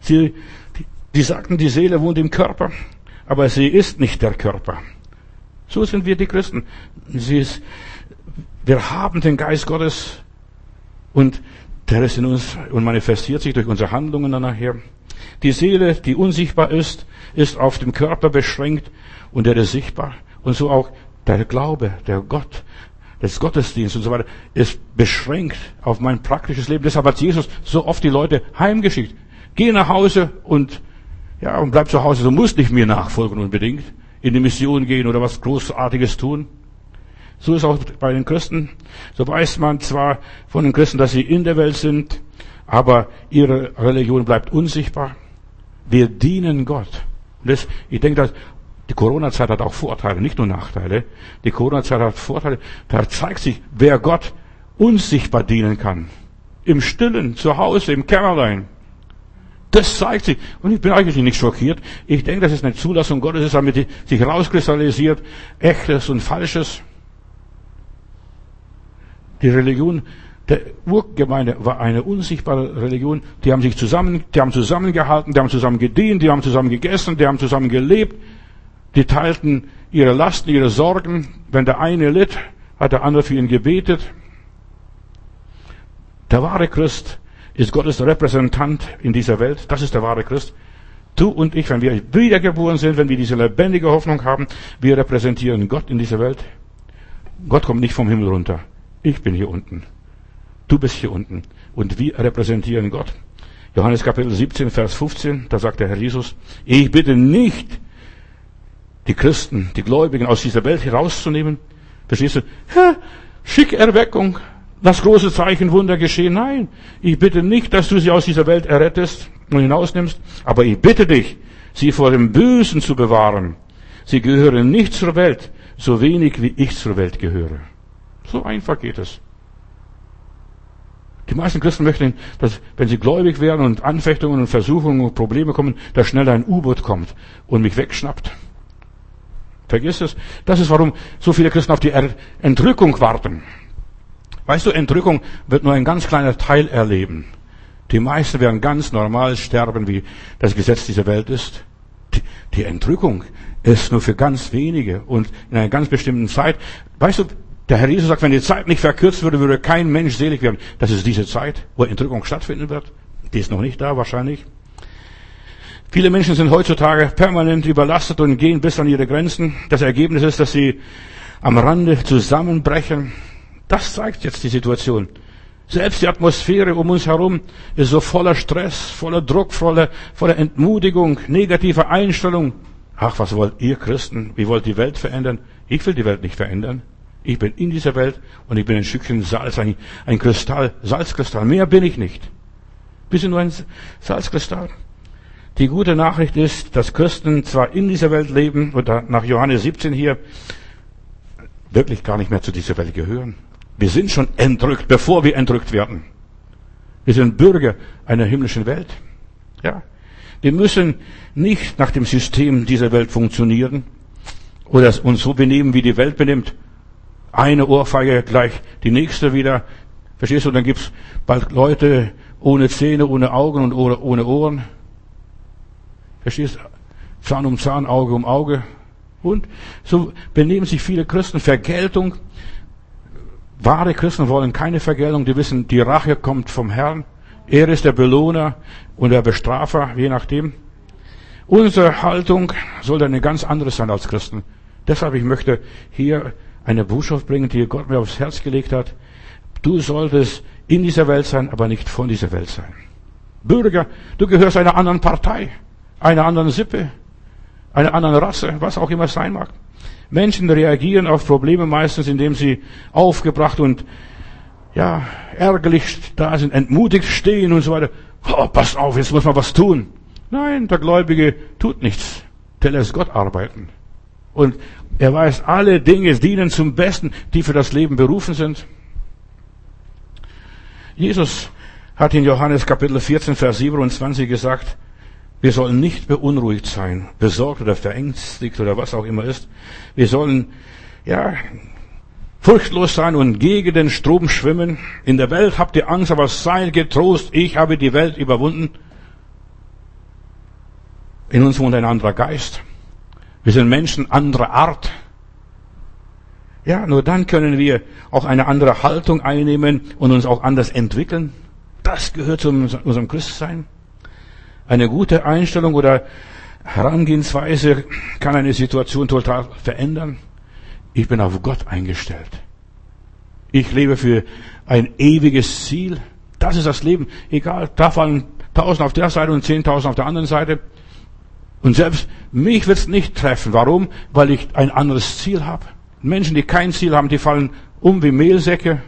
Sie, die, die sagten, die Seele wohnt im Körper, aber sie ist nicht der Körper. So sind wir die Christen. Sie ist, wir haben den Geist Gottes und der ist in uns und manifestiert sich durch unsere Handlungen dann nachher. Die Seele, die unsichtbar ist, ist auf dem Körper beschränkt und der ist sichtbar. Und so auch der Glaube, der Gott, des Gottesdienstes und so weiter, ist beschränkt auf mein praktisches Leben. Deshalb hat Jesus so oft die Leute heimgeschickt. Geh nach Hause und, ja, und bleib zu Hause. Du musst nicht mir nachfolgen unbedingt. In die Mission gehen oder was Großartiges tun. So ist auch bei den Christen. So weiß man zwar von den Christen, dass sie in der Welt sind, aber ihre Religion bleibt unsichtbar. Wir dienen Gott. Und das, ich denke, dass die Corona-Zeit hat auch Vorteile, nicht nur Nachteile. Die Corona-Zeit hat Vorteile. Da zeigt sich, wer Gott unsichtbar dienen kann. Im Stillen, zu Hause, im Kämmerlein. Das zeigt sich. Und ich bin eigentlich nicht schockiert. Ich denke, das ist eine Zulassung Gottes, damit sich herauskristallisiert, echtes und falsches. Die Religion der Urgemeinde war eine unsichtbare Religion. Die haben sich zusammen, die haben zusammengehalten, die haben zusammen gedient, die haben zusammen gegessen, die haben zusammen gelebt. Die teilten ihre Lasten, ihre Sorgen. Wenn der eine litt, hat der andere für ihn gebetet. Der wahre Christ ist Gottes Repräsentant in dieser Welt. Das ist der wahre Christ. Du und ich, wenn wir wiedergeboren sind, wenn wir diese lebendige Hoffnung haben, wir repräsentieren Gott in dieser Welt. Gott kommt nicht vom Himmel runter. Ich bin hier unten. Du bist hier unten. Und wir repräsentieren Gott. Johannes Kapitel 17, Vers 15, da sagt der Herr Jesus, ich bitte nicht, die Christen, die Gläubigen aus dieser Welt herauszunehmen. Verstehst du? Ja, schick Erweckung, das große Zeichen Wunder geschehen. Nein, ich bitte nicht, dass du sie aus dieser Welt errettest und hinausnimmst, aber ich bitte dich, sie vor dem Bösen zu bewahren. Sie gehören nicht zur Welt, so wenig wie ich zur Welt gehöre. So einfach geht es. Die meisten Christen möchten, dass, wenn sie gläubig werden und Anfechtungen und Versuchungen und Probleme kommen, dass schnell ein U-Boot kommt und mich wegschnappt. Vergiss es. Das ist, warum so viele Christen auf die Entrückung warten. Weißt du, Entrückung wird nur ein ganz kleiner Teil erleben. Die meisten werden ganz normal sterben, wie das Gesetz dieser Welt ist. Die, Entrückung ist nur für ganz wenige und in einer ganz bestimmten Zeit. Weißt du, der Herr Jesus sagt, wenn die Zeit nicht verkürzt würde, würde kein Mensch selig werden. Das ist diese Zeit, wo Entrückung stattfinden wird. Die ist noch nicht da wahrscheinlich. Viele Menschen sind heutzutage permanent überlastet und gehen bis an ihre Grenzen. Das Ergebnis ist, dass sie am Rande zusammenbrechen. Das zeigt jetzt die Situation. Selbst die Atmosphäre um uns herum ist so voller Stress, voller Druck, voller, voller Entmutigung, negativer Einstellung. Ach, was wollt ihr Christen? Wie wollt die Welt verändern? Ich will die Welt nicht verändern. Ich bin in dieser Welt und ich bin ein Stückchen Salz, ein, ein Kristall, Salzkristall. Mehr bin ich nicht. Bisschen nur ein Salzkristall. Die gute Nachricht ist, dass Christen zwar in dieser Welt leben und nach Johannes 17 hier wirklich gar nicht mehr zu dieser Welt gehören. Wir sind schon entrückt, bevor wir entrückt werden. Wir sind Bürger einer himmlischen Welt. Ja. Wir müssen nicht nach dem System dieser Welt funktionieren oder uns so benehmen, wie die Welt benimmt eine Ohrfeige gleich die nächste wieder. Verstehst du? Dann gibt's bald Leute ohne Zähne, ohne Augen und ohne Ohren. Verstehst? Zahn um Zahn, Auge um Auge. Und so benehmen sich viele Christen Vergeltung. Wahre Christen wollen keine Vergeltung. Die wissen, die Rache kommt vom Herrn. Er ist der Belohner und der Bestrafer, je nachdem. Unsere Haltung soll eine ganz andere sein als Christen. Deshalb, ich möchte hier eine Botschaft bringen, die Gott mir aufs Herz gelegt hat. Du solltest in dieser Welt sein, aber nicht von dieser Welt sein. Bürger, du gehörst einer anderen Partei, einer anderen Sippe, einer anderen Rasse, was auch immer es sein mag. Menschen reagieren auf Probleme meistens, indem sie aufgebracht und ja, ärgerlich da sind, entmutigt stehen und so weiter. Oh, pass auf, jetzt muss man was tun. Nein, der Gläubige tut nichts. Der lässt Gott arbeiten. Und er weiß, alle Dinge dienen zum Besten, die für das Leben berufen sind. Jesus hat in Johannes Kapitel 14, Vers 27 gesagt, wir sollen nicht beunruhigt sein, besorgt oder verängstigt oder was auch immer ist. Wir sollen, ja, furchtlos sein und gegen den Strom schwimmen. In der Welt habt ihr Angst, aber seid getrost, ich habe die Welt überwunden. In uns wohnt ein anderer Geist. Wir sind Menschen anderer Art. Ja, nur dann können wir auch eine andere Haltung einnehmen und uns auch anders entwickeln. Das gehört zu unserem Christsein. Eine gute Einstellung oder Herangehensweise kann eine Situation total verändern. Ich bin auf Gott eingestellt. Ich lebe für ein ewiges Ziel. Das ist das Leben. Egal, da fallen tausend auf der Seite und zehntausend auf der anderen Seite. Und selbst mich wird's nicht treffen. Warum? Weil ich ein anderes Ziel habe. Menschen, die kein Ziel haben, die fallen um wie Mehlsäcke.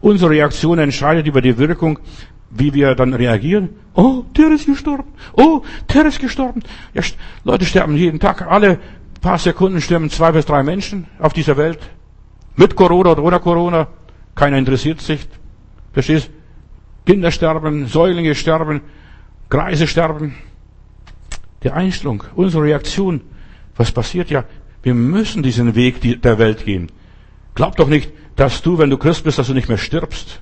Unsere Reaktion entscheidet über die Wirkung, wie wir dann reagieren. Oh, der ist gestorben. Oh, der ist gestorben. Ja, Leute sterben jeden Tag. Alle paar Sekunden sterben zwei bis drei Menschen auf dieser Welt. Mit Corona oder ohne Corona. Keiner interessiert sich. Verstehst? Kinder sterben, Säuglinge sterben, Kreise sterben. Die Einstellung, unsere Reaktion. Was passiert ja? Wir müssen diesen Weg der Welt gehen. Glaub doch nicht, dass du, wenn du Christ bist, dass du nicht mehr stirbst.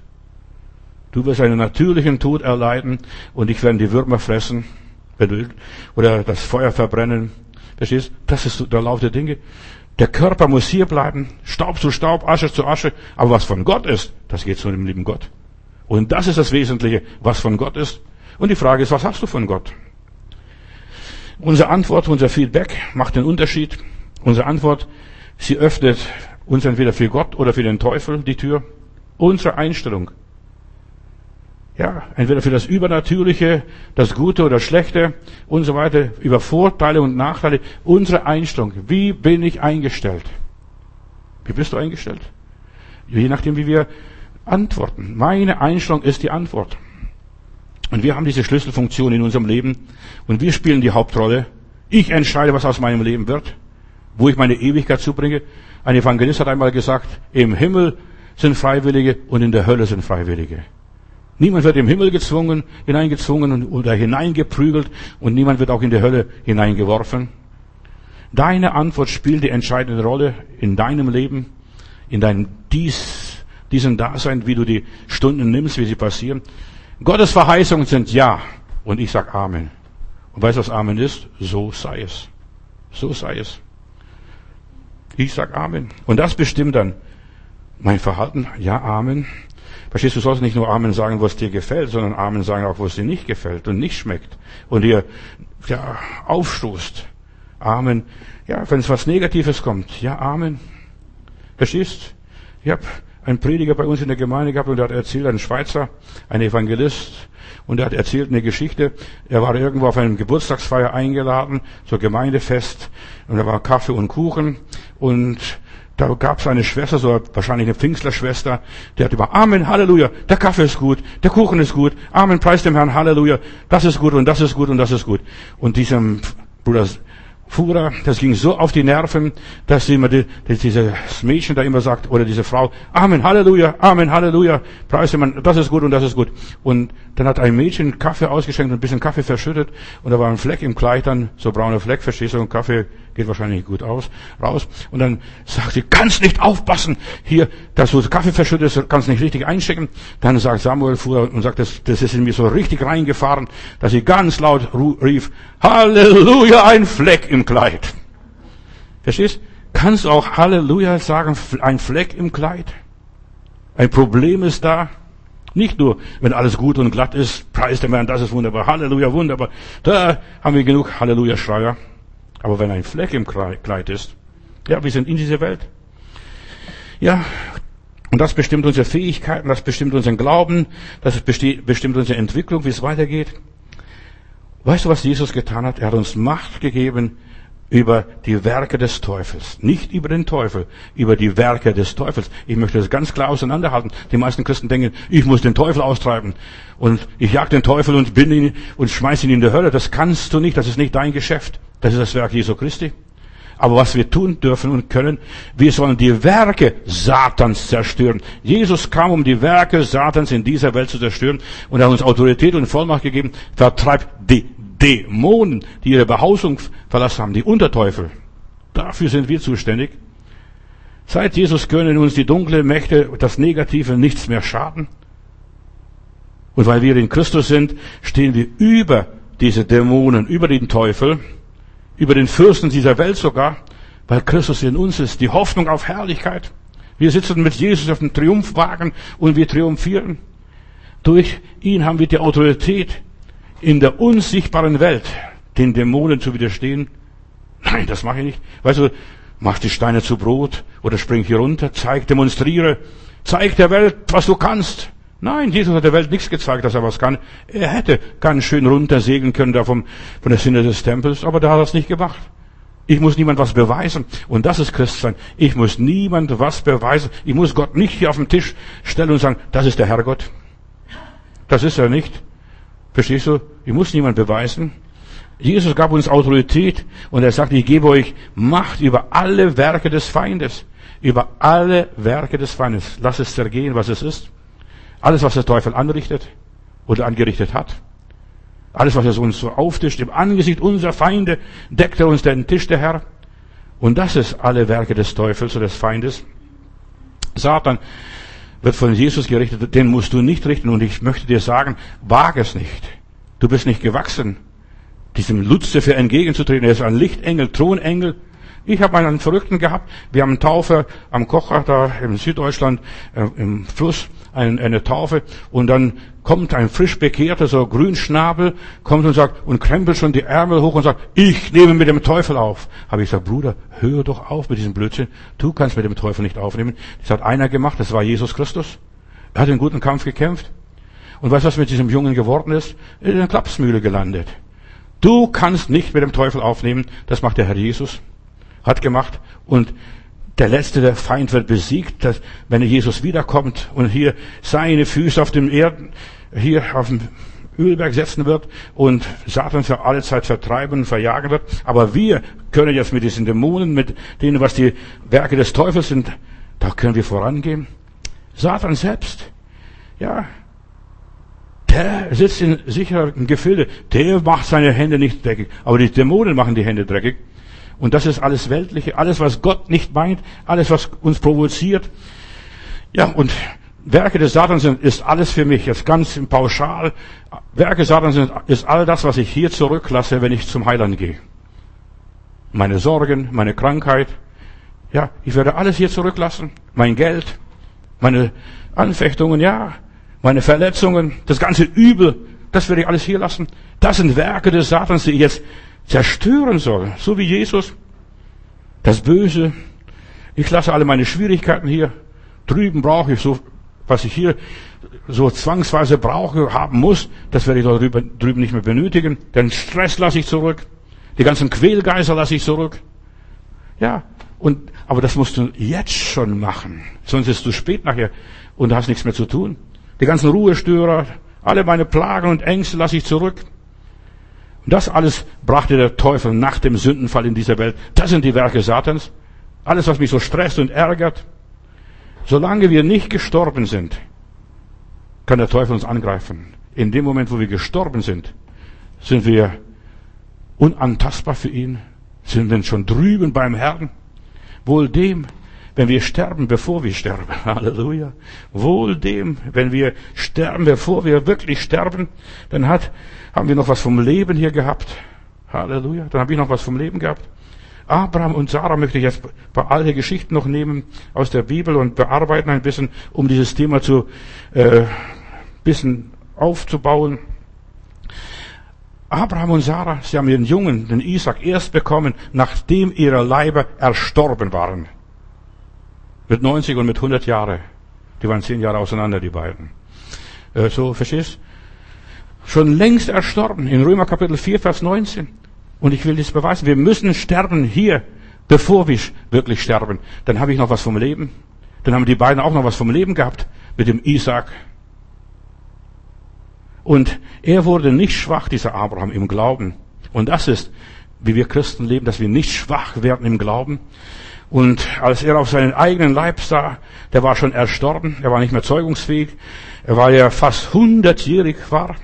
Du wirst einen natürlichen Tod erleiden und ich werde die Würmer fressen oder das Feuer verbrennen. Verstehst? Das ist der Lauf der Dinge. Der Körper muss hier bleiben, Staub zu Staub, Asche zu Asche. Aber was von Gott ist, das geht zu dem lieben Gott. Und das ist das Wesentliche, was von Gott ist. Und die Frage ist, was hast du von Gott? Unsere Antwort, unser Feedback macht den Unterschied. Unsere Antwort, sie öffnet uns entweder für Gott oder für den Teufel die Tür. Unsere Einstellung. Ja, entweder für das Übernatürliche, das Gute oder Schlechte und so weiter, über Vorteile und Nachteile. Unsere Einstellung. Wie bin ich eingestellt? Wie bist du eingestellt? Je nachdem, wie wir antworten. Meine Einstellung ist die Antwort. Und wir haben diese Schlüsselfunktion in unserem Leben und wir spielen die Hauptrolle. Ich entscheide, was aus meinem Leben wird wo ich meine Ewigkeit zubringe. Ein Evangelist hat einmal gesagt, im Himmel sind Freiwillige und in der Hölle sind Freiwillige. Niemand wird im Himmel gezwungen, hineingezwungen oder hineingeprügelt und niemand wird auch in die Hölle hineingeworfen. Deine Antwort spielt die entscheidende Rolle in deinem Leben, in deinem dies, diesem Dasein, wie du die Stunden nimmst, wie sie passieren. Gottes Verheißungen sind ja und ich sag Amen. Und weißt du, was Amen ist? So sei es. So sei es. Ich sag Amen. Und das bestimmt dann mein Verhalten. Ja, Amen. Verstehst du, du sollst nicht nur Amen sagen, was dir gefällt, sondern Amen sagen auch, was dir nicht gefällt und nicht schmeckt und dir ja, aufstoßt. Amen. Ja, wenn es was Negatives kommt, ja, Amen. Verstehst? Habe einen Prediger bei uns in der Gemeinde gehabt und der hat erzählt, ein Schweizer, ein Evangelist, und er hat erzählt eine Geschichte. Er war irgendwo auf einem Geburtstagsfeier eingeladen, zur Gemeindefest, und da war Kaffee und Kuchen, und da gab es eine Schwester, so wahrscheinlich eine Pfingstlerschwester, die hat immer Amen, Halleluja, der Kaffee ist gut, der Kuchen ist gut, Amen, preis dem Herrn, Halleluja, das ist gut und das ist gut und das ist gut. Und diesem Bruder Fuhrer, das ging so auf die Nerven, dass immer die, dieses Mädchen da immer sagt, oder diese Frau, Amen, Halleluja, Amen, Halleluja, preise man, das ist gut und das ist gut. Und dann hat ein Mädchen Kaffee ausgeschenkt und ein bisschen Kaffee verschüttet und da war ein Fleck im Kleid dann, so brauner Fleck, verstehst du, und Kaffee geht wahrscheinlich gut aus, raus. Und dann sagt sie, kannst nicht aufpassen, hier, dass du Kaffee verschüttest, kannst nicht richtig einstecken. Dann sagt Samuel Fuhrer und sagt, das, das ist in mir so richtig reingefahren, dass sie ganz laut rief, Halleluja, ein Fleck im Kleid. Verstehst? Kannst du auch Halleluja sagen, ein Fleck im Kleid? Ein Problem ist da. Nicht nur, wenn alles gut und glatt ist, preist der Herrn, das ist wunderbar, Halleluja, wunderbar. Da haben wir genug Halleluja-Schreier. Aber wenn ein Fleck im Kleid ist, ja, wir sind in dieser Welt. Ja, Und das bestimmt unsere Fähigkeiten, das bestimmt unseren Glauben, das bestimmt unsere Entwicklung, wie es weitergeht. Weißt du, was Jesus getan hat? Er hat uns Macht gegeben über die Werke des Teufels. Nicht über den Teufel, über die Werke des Teufels. Ich möchte das ganz klar auseinanderhalten. Die meisten Christen denken, ich muss den Teufel austreiben. Und ich jag den Teufel und bin ihn und schmeiß ihn in die Hölle. Das kannst du nicht. Das ist nicht dein Geschäft. Das ist das Werk Jesu Christi. Aber was wir tun dürfen und können, wir sollen die Werke Satans zerstören. Jesus kam, um die Werke Satans in dieser Welt zu zerstören und hat uns Autorität und Vollmacht gegeben. Vertreibt die Dämonen, die ihre Behausung verlassen haben, die Unterteufel. Dafür sind wir zuständig. Seit Jesus können uns die dunklen Mächte, das Negative nichts mehr schaden. Und weil wir in Christus sind, stehen wir über diese Dämonen, über den Teufel, über den Fürsten dieser Welt sogar, weil Christus in uns ist, die Hoffnung auf Herrlichkeit. Wir sitzen mit Jesus auf dem Triumphwagen und wir triumphieren. Durch ihn haben wir die Autorität, in der unsichtbaren Welt den Dämonen zu widerstehen? Nein, das mache ich nicht. Weißt du, mach die Steine zu Brot oder spring hier runter, zeig, demonstriere, zeig der Welt, was du kannst. Nein, Jesus hat der Welt nichts gezeigt, dass er was kann. Er hätte ganz schön runtersegeln können da vom, von der Sinne des Tempels, aber da hat er es nicht gemacht. Ich muss niemand was beweisen. Und das ist Christsein. Ich muss niemand was beweisen. Ich muss Gott nicht hier auf den Tisch stellen und sagen, das ist der Herrgott. Das ist er nicht. Verstehst du? Ich muss niemand beweisen. Jesus gab uns Autorität und er sagt, ich gebe euch Macht über alle Werke des Feindes. Über alle Werke des Feindes. Lass es zergehen, was es ist. Alles, was der Teufel anrichtet oder angerichtet hat. Alles, was er uns so auftischt, im Angesicht unserer Feinde deckt er uns den Tisch, der Herr. Und das ist alle Werke des Teufels oder des Feindes. Satan wird von Jesus gerichtet, den musst du nicht richten. Und ich möchte dir sagen, wage es nicht. Du bist nicht gewachsen, diesem Luzifer entgegenzutreten. Er ist ein Lichtengel, Thronengel. Ich habe einen Verrückten gehabt. Wir haben Taufe am Kocher da in Süddeutschland äh, im Fluss eine, eine Taufe und dann kommt ein frisch bekehrter, so Grünschnabel, kommt und sagt, und krempelt schon die Ärmel hoch und sagt, ich nehme mit dem Teufel auf. Habe ich gesagt, Bruder, hör doch auf mit diesem Blödsinn. Du kannst mit dem Teufel nicht aufnehmen. Das hat einer gemacht, das war Jesus Christus. Er hat einen guten Kampf gekämpft. Und weißt du, was mit diesem Jungen geworden ist? In einer Klapsmühle gelandet. Du kannst nicht mit dem Teufel aufnehmen. Das macht der Herr Jesus. Hat gemacht. Und der letzte, der Feind wird besiegt, dass, wenn Jesus wiederkommt und hier seine Füße auf dem Erden, hier auf dem Ölberg setzen wird und Satan für alle Zeit vertreiben, verjagen wird. Aber wir können jetzt mit diesen Dämonen, mit denen, was die Werke des Teufels sind, da können wir vorangehen. Satan selbst, ja, der sitzt in sicheren Gefilde, der macht seine Hände nicht dreckig, aber die Dämonen machen die Hände dreckig. Und das ist alles Weltliche, alles, was Gott nicht meint, alles, was uns provoziert. Ja, und Werke des Satans sind, ist alles für mich, jetzt ganz pauschal. Werke Satans sind, ist all das, was ich hier zurücklasse, wenn ich zum Heiland gehe. Meine Sorgen, meine Krankheit. Ja, ich werde alles hier zurücklassen. Mein Geld, meine Anfechtungen, ja, meine Verletzungen, das ganze Übel, das werde ich alles hier lassen. Das sind Werke des Satans, die ich jetzt zerstören soll, so wie Jesus. Das Böse. Ich lasse alle meine Schwierigkeiten hier. Drüben brauche ich so, was ich hier so zwangsweise brauche, haben muss, das werde ich da drüben, nicht mehr benötigen. Den Stress lasse ich zurück. Die ganzen Quälgeister lasse ich zurück. Ja, und, aber das musst du jetzt schon machen. Sonst ist es zu spät nachher und du hast nichts mehr zu tun. Die ganzen Ruhestörer, alle meine Plagen und Ängste lasse ich zurück. Das alles brachte der Teufel nach dem Sündenfall in dieser Welt. Das sind die Werke Satans. Alles, was mich so stresst und ärgert. Solange wir nicht gestorben sind, kann der Teufel uns angreifen. In dem Moment, wo wir gestorben sind, sind wir unantastbar für ihn, sind denn schon drüben beim Herrn. Wohl dem, wenn wir sterben, bevor wir sterben. [LAUGHS] Halleluja. Wohl dem, wenn wir sterben, bevor wir wirklich sterben, dann hat, haben wir noch was vom Leben hier gehabt. Halleluja. Dann habe ich noch was vom Leben gehabt. Abraham und Sarah möchte ich jetzt ein paar alte Geschichten noch nehmen aus der Bibel und bearbeiten ein bisschen, um dieses Thema zu äh, bisschen aufzubauen. Abraham und Sarah, sie haben ihren Jungen, den Isaac, erst bekommen, nachdem ihre Leiber erstorben waren. Mit 90 und mit 100 Jahre. Die waren zehn Jahre auseinander, die beiden. Äh, so, verstehst? Schon längst erstorben. In Römer Kapitel 4, Vers 19. Und ich will das beweisen. Wir müssen sterben hier, bevor wir wirklich sterben. Dann habe ich noch was vom Leben. Dann haben die beiden auch noch was vom Leben gehabt mit dem Isaac. Und er wurde nicht schwach, dieser Abraham, im Glauben. Und das ist, wie wir Christen leben, dass wir nicht schwach werden im Glauben. Und als er auf seinen eigenen Leib sah, der war schon erstorben, er war nicht mehr zeugungsfähig, er war ja fast hundertjährig war.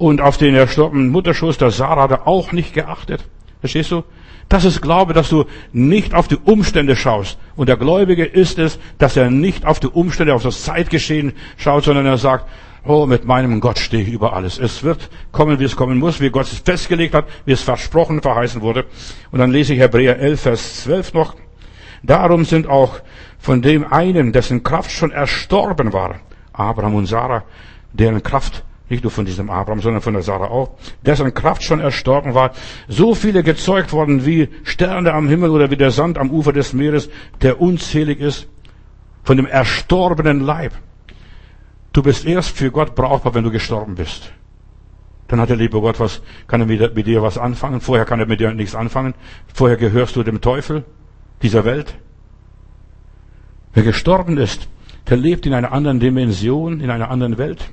Und auf den erstorbenen Mutterschoß der Sarah hat er auch nicht geachtet. Verstehst du? Das ist Glaube, dass du nicht auf die Umstände schaust. Und der Gläubige ist es, dass er nicht auf die Umstände, auf das Zeitgeschehen schaut, sondern er sagt, oh, mit meinem Gott stehe ich über alles. Es wird kommen, wie es kommen muss, wie Gott es festgelegt hat, wie es versprochen, verheißen wurde. Und dann lese ich Hebräer 11, Vers 12 noch. Darum sind auch von dem einen, dessen Kraft schon erstorben war, Abraham und Sarah, deren Kraft nicht nur von diesem Abraham, sondern von der Sarah auch, dessen Kraft schon erstorben war, so viele gezeugt worden wie Sterne am Himmel oder wie der Sand am Ufer des Meeres, der unzählig ist, von dem erstorbenen Leib. Du bist erst für Gott brauchbar, wenn du gestorben bist. Dann hat der liebe Gott was, kann er mit, dir was anfangen. Vorher kann er mit dir nichts anfangen. Vorher gehörst du dem Teufel dieser Welt. Wer gestorben ist, der lebt in einer anderen Dimension, in einer anderen Welt.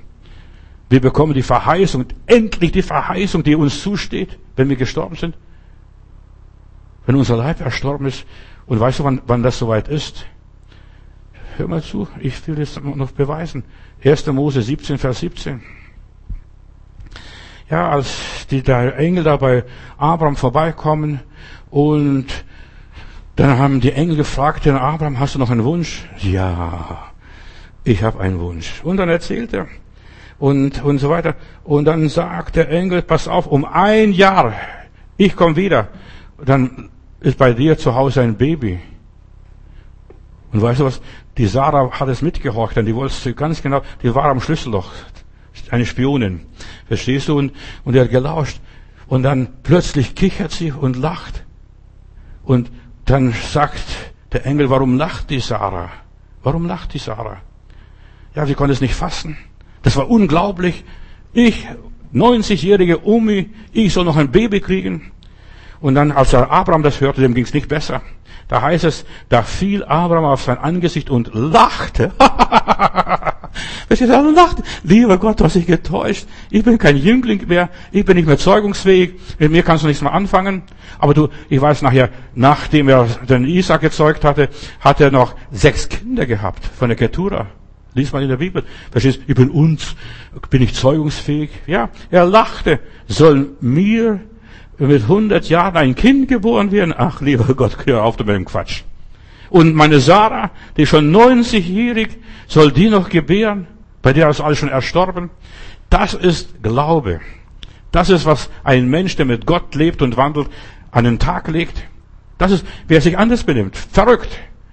Wir bekommen die Verheißung, endlich die Verheißung, die uns zusteht, wenn wir gestorben sind. Wenn unser Leib erstorben ist. Und weißt du, wann, wann das soweit ist? Hör mal zu, ich will das noch beweisen. 1. Mose 17, Vers 17. Ja, als die der Engel da bei Abraham vorbeikommen und dann haben die Engel gefragt, den Abraham, hast du noch einen Wunsch? Ja, ich habe einen Wunsch. Und dann erzählt er und, und so weiter. Und dann sagt der Engel, pass auf, um ein Jahr, ich komme wieder, dann ist bei dir zu Hause ein Baby. Und weißt du was? Die Sarah hat es mitgehorcht, denn die wollte ganz genau, die war am Schlüsselloch, eine Spionin. Verstehst du? Und, und er hat gelauscht. Und dann plötzlich kichert sie und lacht. Und dann sagt der Engel, warum lacht die Sarah? Warum lacht die Sarah? Ja, sie konnte es nicht fassen. Das war unglaublich. Ich, 90-jährige Omi, ich soll noch ein Baby kriegen. Und dann, als Abraham das hörte, dem ging es nicht besser. Da heißt es, da fiel Abraham auf sein Angesicht und lachte. Wer steht da und lacht? Lieber Gott, du hast dich getäuscht. Ich bin kein Jüngling mehr. Ich bin nicht mehr zeugungsfähig. Mit mir kannst du nichts mehr anfangen. Aber du, ich weiß nachher, nachdem er den Isaac gezeugt hatte, hat er noch sechs Kinder gehabt von der Ketura. Lies mal in der Bibel. Verstehst? Ich bin uns, bin ich zeugungsfähig? Ja, er lachte. Soll mir mit 100 Jahren ein Kind geboren werden? Ach, lieber Gott, hör auf mit dem Quatsch. Und meine Sarah, die schon 90-jährig, soll die noch gebären? Bei der ist alles schon erstorben. Das ist Glaube. Das ist, was ein Mensch, der mit Gott lebt und wandelt, an den Tag legt. Das ist, wer sich anders benimmt. Verrückt.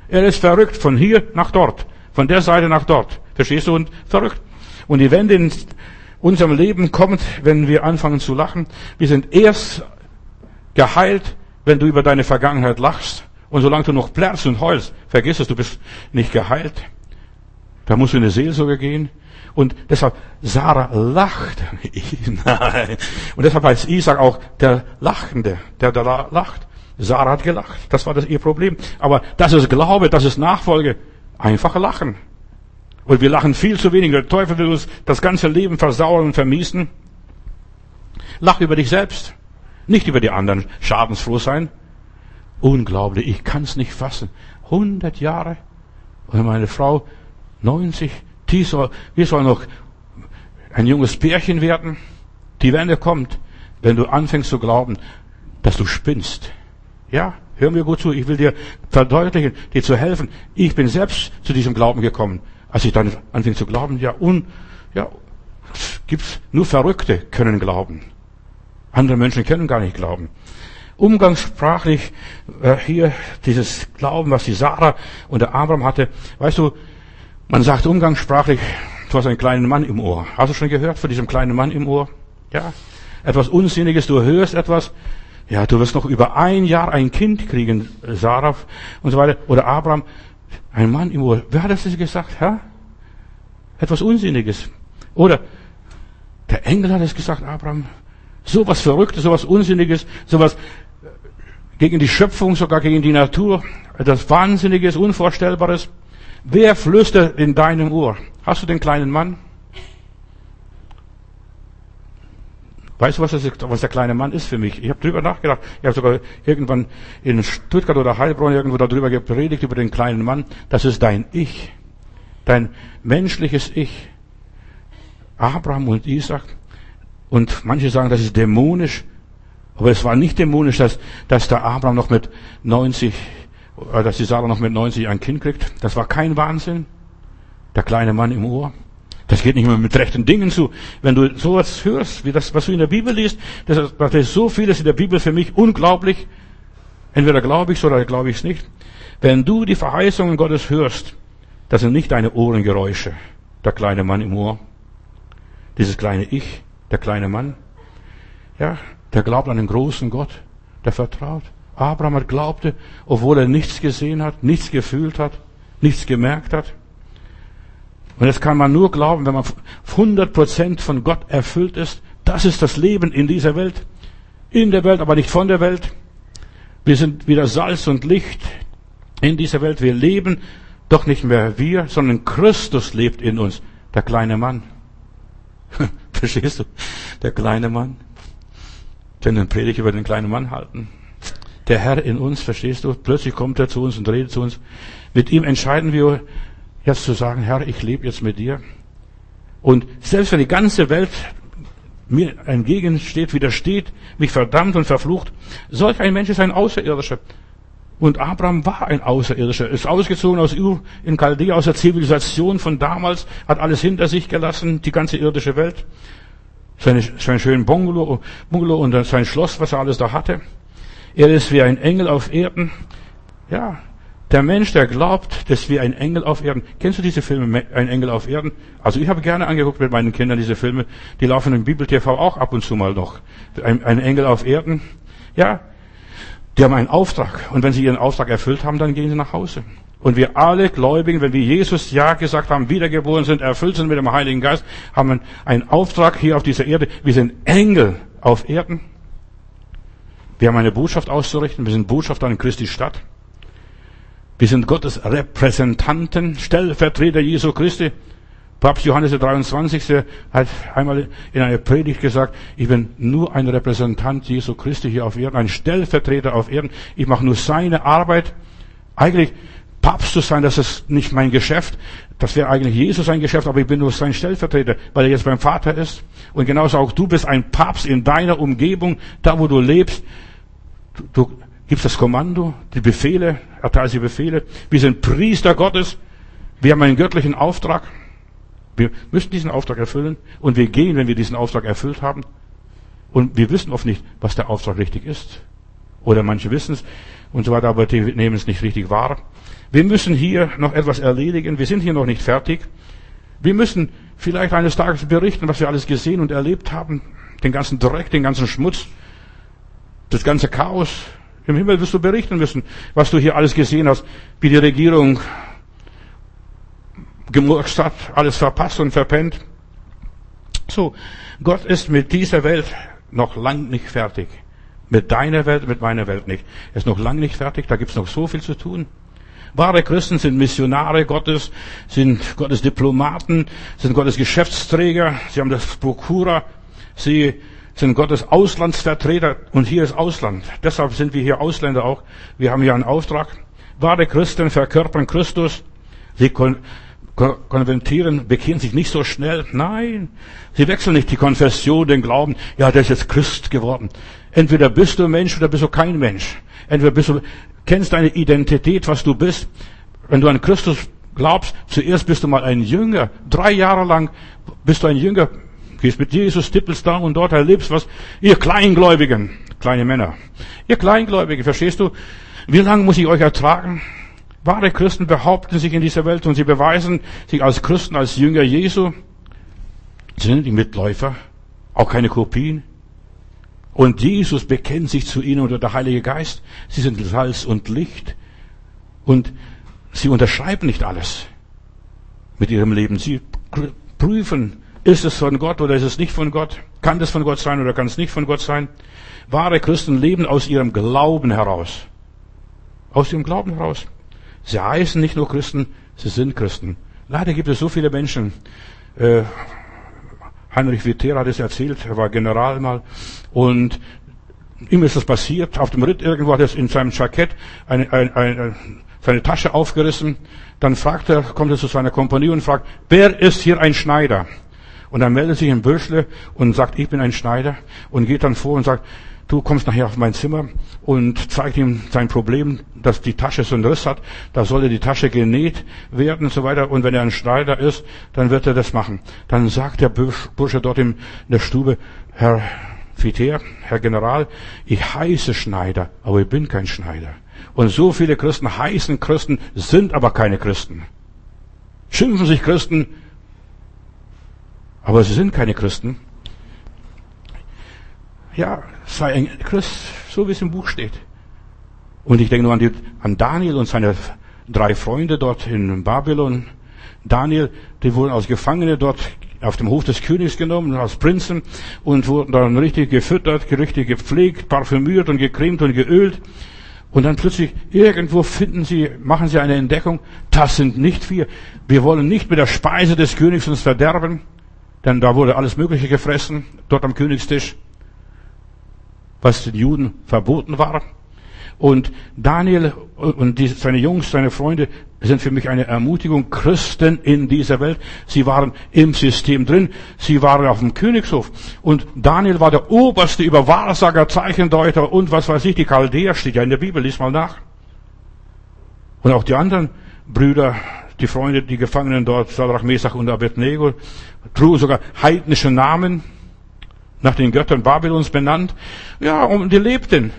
Er ist verrückt von hier nach dort. Von der Seite nach dort. Verstehst du? Und verrückt. Und die Wende in unserem Leben kommt, wenn wir anfangen zu lachen. Wir sind erst geheilt, wenn du über deine Vergangenheit lachst. Und solange du noch plärrst und heulst, vergiss es, du bist nicht geheilt. Da musst du in eine Seelsorge gehen. Und deshalb, Sarah lacht. [LAUGHS] Nein. Und deshalb heißt Isaac auch der Lachende, der da lacht. Sarah hat gelacht. Das war das ihr Problem. Aber das ist Glaube, das ist Nachfolge. Einfach lachen. Und wir lachen viel zu wenig. Der Teufel will uns das ganze Leben versauern und vermiesen. Lach über dich selbst. Nicht über die anderen schadensfroh sein. Unglaublich, ich kann es nicht fassen. 100 Jahre und meine Frau 90, die soll, wir sollen noch ein junges Pärchen werden. Die Wende kommt, wenn du anfängst zu glauben, dass du spinnst. Ja, hör mir gut zu, ich will dir verdeutlichen, dir zu helfen. Ich bin selbst zu diesem Glauben gekommen. Als ich dann anfing zu glauben, ja, un, ja, gibt's nur Verrückte können glauben. Andere Menschen können gar nicht glauben. Umgangssprachlich äh, hier dieses Glauben, was die Sarah und der Abraham hatte. Weißt du, man sagt umgangssprachlich, du hast einen kleinen Mann im Ohr. Hast du schon gehört von diesem kleinen Mann im Ohr? Ja. Etwas Unsinniges, du hörst etwas. Ja, du wirst noch über ein Jahr ein Kind kriegen, Sarah und so weiter. Oder Abraham. Ein Mann im Ohr. Wer hat das gesagt, Herr? Etwas Unsinniges. Oder der Engel hat es gesagt, Abraham. So was Verrücktes, so was Unsinniges, so was gegen die Schöpfung, sogar gegen die Natur. Etwas Wahnsinniges, Unvorstellbares. Wer flüstert in deinem Ohr? Hast du den kleinen Mann? Weißt du, was, das, was der kleine Mann ist für mich? Ich habe drüber nachgedacht. Ich habe sogar irgendwann in Stuttgart oder Heilbronn irgendwo darüber gepredigt, über den kleinen Mann. Das ist dein Ich. Dein menschliches Ich. Abraham und Isaac. Und manche sagen, das ist dämonisch. Aber es war nicht dämonisch, dass, dass der Abraham noch mit 90, äh, dass die Sarah noch mit 90 ein Kind kriegt. Das war kein Wahnsinn. Der kleine Mann im Ohr. Das geht nicht mehr mit rechten Dingen zu. Wenn du sowas hörst, wie das, was du in der Bibel liest, das ist, so vieles in der Bibel für mich unglaublich. Entweder glaube ich es oder glaube ich es nicht. Wenn du die Verheißungen Gottes hörst, das sind nicht deine Ohrengeräusche. Der kleine Mann im Ohr. Dieses kleine Ich, der kleine Mann. Ja, der glaubt an den großen Gott. Der vertraut. Abraham glaubte, obwohl er nichts gesehen hat, nichts gefühlt hat, nichts gemerkt hat. Und das kann man nur glauben, wenn man 100% von Gott erfüllt ist. Das ist das Leben in dieser Welt. In der Welt, aber nicht von der Welt. Wir sind wieder Salz und Licht in dieser Welt. Wir leben doch nicht mehr wir, sondern Christus lebt in uns. Der kleine Mann. [LAUGHS] Verstehst du? Der kleine Mann. Wenn den Predigt über den kleinen Mann halten. Der Herr in uns, verstehst du? Plötzlich kommt er zu uns und redet zu uns. Mit ihm entscheiden wir, jetzt zu sagen, Herr, ich lebe jetzt mit dir. Und selbst wenn die ganze Welt mir entgegensteht, widersteht, mich verdammt und verflucht, solch ein Mensch ist ein Außerirdischer. Und Abraham war ein Außerirdischer, ist ausgezogen aus Ur in Chaldea, aus der Zivilisation von damals, hat alles hinter sich gelassen, die ganze irdische Welt. Seine, sein schönen Bungalow, Bungalow und sein Schloss, was er alles da hatte. Er ist wie ein Engel auf Erden. Ja, der Mensch, der glaubt, dass wir ein Engel auf Erden. Kennst du diese Filme, ein Engel auf Erden? Also ich habe gerne angeguckt mit meinen Kindern diese Filme. Die laufen im Bibel TV auch ab und zu mal noch. Ein, ein Engel auf Erden. Ja, die haben einen Auftrag. Und wenn sie ihren Auftrag erfüllt haben, dann gehen sie nach Hause. Und wir alle Gläubigen, wenn wir Jesus Ja gesagt haben, wiedergeboren sind, erfüllt sind mit dem Heiligen Geist, haben einen Auftrag hier auf dieser Erde. Wir sind Engel auf Erden. Wir haben eine Botschaft auszurichten. Wir sind Botschafter in Christi Stadt. Wir sind Gottes Repräsentanten, Stellvertreter Jesu Christi. Papst Johannes der 23. hat einmal in einer Predigt gesagt, ich bin nur ein Repräsentant Jesu Christi hier auf Erden, ein Stellvertreter auf Erden. Ich mache nur seine Arbeit. Eigentlich Papst zu sein, das ist nicht mein Geschäft. Das wäre eigentlich Jesus ein Geschäft, aber ich bin nur sein Stellvertreter, weil er jetzt beim Vater ist. Und genauso auch du bist ein Papst in deiner Umgebung, da wo du lebst. Du gibst das Kommando, die Befehle, erteilst die Befehle. Wir sind Priester Gottes. Wir haben einen göttlichen Auftrag. Wir müssen diesen Auftrag erfüllen. Und wir gehen, wenn wir diesen Auftrag erfüllt haben. Und wir wissen oft nicht, was der Auftrag richtig ist. Oder manche wissen es und so weiter, aber die nehmen es nicht richtig wahr. Wir müssen hier noch etwas erledigen. Wir sind hier noch nicht fertig. Wir müssen vielleicht eines Tages berichten, was wir alles gesehen und erlebt haben. Den ganzen Dreck, den ganzen Schmutz, das ganze Chaos, im Himmel wirst du berichten müssen, was du hier alles gesehen hast, wie die Regierung gemurkst hat, alles verpasst und verpennt. So, Gott ist mit dieser Welt noch lang nicht fertig. Mit deiner Welt, mit meiner Welt nicht. Er ist noch lang nicht fertig, da gibt's noch so viel zu tun. Wahre Christen sind Missionare Gottes, sind Gottes Diplomaten, sind Gottes Geschäftsträger, sie haben das Prokura, sie sind Gottes Auslandsvertreter und hier ist Ausland. Deshalb sind wir hier Ausländer auch. Wir haben hier einen Auftrag. Wahre Christen verkörpern Christus. Sie kon konventieren, bekehren sich nicht so schnell. Nein, sie wechseln nicht die Konfession, den Glauben. Ja, der ist jetzt Christ geworden. Entweder bist du Mensch oder bist du kein Mensch. Entweder bist du, kennst deine Identität, was du bist. Wenn du an Christus glaubst, zuerst bist du mal ein Jünger. Drei Jahre lang bist du ein Jünger gehst mit Jesus, tippelst da und dort, erlebst was. Ihr Kleingläubigen, kleine Männer, ihr Kleingläubigen, verstehst du? Wie lange muss ich euch ertragen? Wahre Christen behaupten sich in dieser Welt und sie beweisen sich als Christen, als Jünger Jesu. Sie sind die Mitläufer, auch keine Kopien. Und Jesus bekennt sich zu ihnen unter der Heilige Geist. Sie sind Salz und Licht. Und Sie unterschreiben nicht alles mit ihrem Leben. Sie prüfen, ist es von Gott oder ist es nicht von Gott? Kann das von Gott sein oder kann es nicht von Gott sein? Wahre Christen leben aus ihrem Glauben heraus. Aus ihrem Glauben heraus. Sie heißen nicht nur Christen, sie sind Christen. Leider gibt es so viele Menschen. Äh, Heinrich Witter hat es erzählt, er war General mal und ihm ist das passiert. Auf dem Ritt irgendwo hat er in seinem Jackett eine, eine, eine, seine Tasche aufgerissen. Dann fragt er, kommt er zu seiner Kompanie und fragt, wer ist hier ein Schneider? Und dann meldet sich ein Bürschle und sagt, ich bin ein Schneider und geht dann vor und sagt, du kommst nachher auf mein Zimmer und zeigt ihm sein Problem, dass die Tasche so einen Riss hat, da solle die Tasche genäht werden und so weiter. Und wenn er ein Schneider ist, dann wird er das machen. Dann sagt der Bursche dort in der Stube, Herr Viter, Herr General, ich heiße Schneider, aber ich bin kein Schneider. Und so viele Christen heißen Christen, sind aber keine Christen. Schimpfen sich Christen, aber sie sind keine Christen. Ja, sei ein Christ, so wie es im Buch steht. Und ich denke nur an, die, an Daniel und seine drei Freunde dort in Babylon. Daniel, die wurden als Gefangene dort auf dem Hof des Königs genommen, als Prinzen, und wurden dann richtig gefüttert, richtig gepflegt, parfümiert und gecremt und geölt. Und dann plötzlich irgendwo finden sie, machen sie eine Entdeckung, das sind nicht wir. Wir wollen nicht mit der Speise des Königs uns verderben, denn da wurde alles Mögliche gefressen, dort am Königstisch was den Juden verboten war. Und Daniel und seine Jungs, seine Freunde sind für mich eine Ermutigung. Christen in dieser Welt. Sie waren im System drin. Sie waren auf dem Königshof. Und Daniel war der oberste über Wahrsager, Zeichendeuter und was weiß ich. Die Chaldäer steht ja in der Bibel. Lies mal nach. Und auch die anderen Brüder, die Freunde, die Gefangenen dort, Sadrach, Mesach und Abednego, trugen sogar heidnische Namen nach den Göttern Babylons benannt. Ja, und die lebten.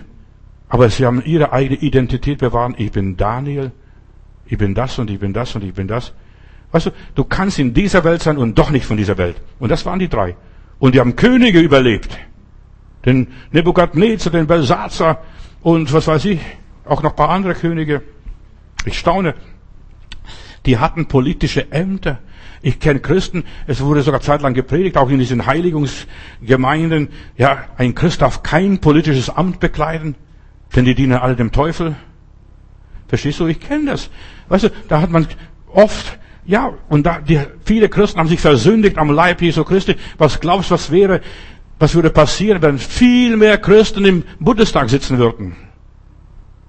Aber sie haben ihre eigene Identität bewahrt. Ich bin Daniel, ich bin das und ich bin das und ich bin das. Weißt du, du kannst in dieser Welt sein und doch nicht von dieser Welt. Und das waren die drei. Und die haben Könige überlebt. Den Nebukadnezar, den Belsazar und was weiß ich, auch noch paar andere Könige. Ich staune. Die hatten politische Ämter. Ich kenne Christen, es wurde sogar zeitlang gepredigt, auch in diesen Heiligungsgemeinden, ja, ein Christ darf kein politisches Amt bekleiden, denn die dienen alle dem Teufel. Verstehst du? Ich kenne das. Weißt du, da hat man oft, ja, und da, die, viele Christen haben sich versündigt am Leib Jesu Christi. Was glaubst du, was wäre, was würde passieren, wenn viel mehr Christen im Bundestag sitzen würden?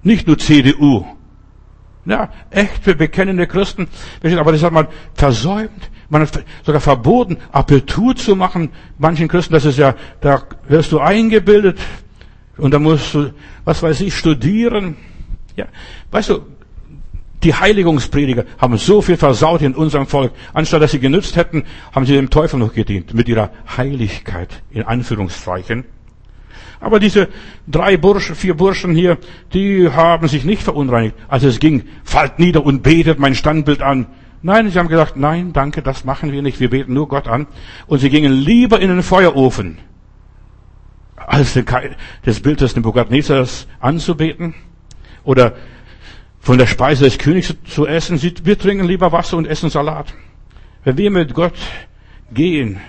Nicht nur CDU. Ja, echte, bekennende Christen. Aber das hat man versäumt. Man hat sogar verboten, Abitur zu machen. Manchen Christen, das ist ja, da wirst du eingebildet. Und da musst du, was weiß ich, studieren. Ja, weißt du, die Heiligungsprediger haben so viel versaut in unserem Volk. Anstatt dass sie genützt hätten, haben sie dem Teufel noch gedient. Mit ihrer Heiligkeit, in Anführungszeichen. Aber diese drei Burschen, vier Burschen hier, die haben sich nicht verunreinigt. Also es ging, fallt nieder und betet mein Standbild an. Nein, sie haben gesagt, nein, danke, das machen wir nicht, wir beten nur Gott an. Und sie gingen lieber in den Feuerofen, als das Bild des Nebukadnezars anzubeten oder von der Speise des Königs zu essen. Wir trinken lieber Wasser und essen Salat. Wenn wir mit Gott gehen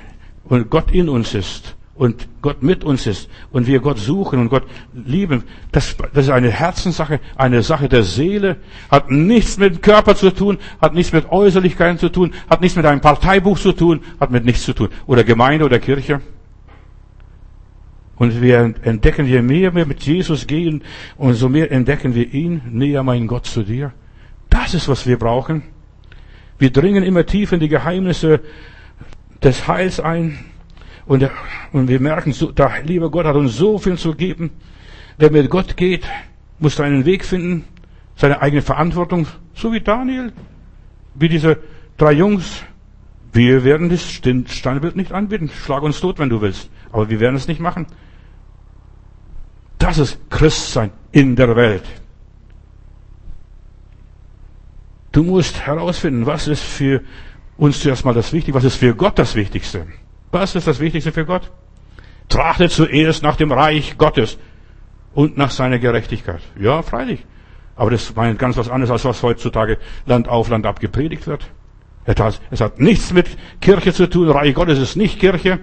und Gott in uns ist, und Gott mit uns ist und wir Gott suchen und Gott lieben, das, das ist eine Herzenssache, eine Sache der Seele, hat nichts mit dem Körper zu tun, hat nichts mit Äußerlichkeiten zu tun, hat nichts mit einem Parteibuch zu tun, hat mit nichts zu tun. Oder Gemeinde oder Kirche. Und wir entdecken, je mehr wir mit Jesus gehen, umso mehr entdecken wir ihn, näher mein Gott zu dir. Das ist, was wir brauchen. Wir dringen immer tief in die Geheimnisse des Heils ein. Und, und wir merken, so, der liebe Gott hat uns so viel zu geben. Wer mit Gott geht, muss seinen Weg finden, seine eigene Verantwortung, so wie Daniel, wie diese drei Jungs. Wir werden das Steinbild nicht anbieten. Schlag uns tot, wenn du willst. Aber wir werden es nicht machen. Das ist Christsein in der Welt. Du musst herausfinden, was ist für uns zuerst mal das Wichtigste, was ist für Gott das Wichtigste. Was ist das Wichtigste für Gott? Trachtet zuerst nach dem Reich Gottes und nach seiner Gerechtigkeit. Ja, freilich. Aber das meint ganz was anderes, als was heutzutage Land auf Land ab gepredigt wird. Es hat nichts mit Kirche zu tun. Reich Gottes ist nicht Kirche.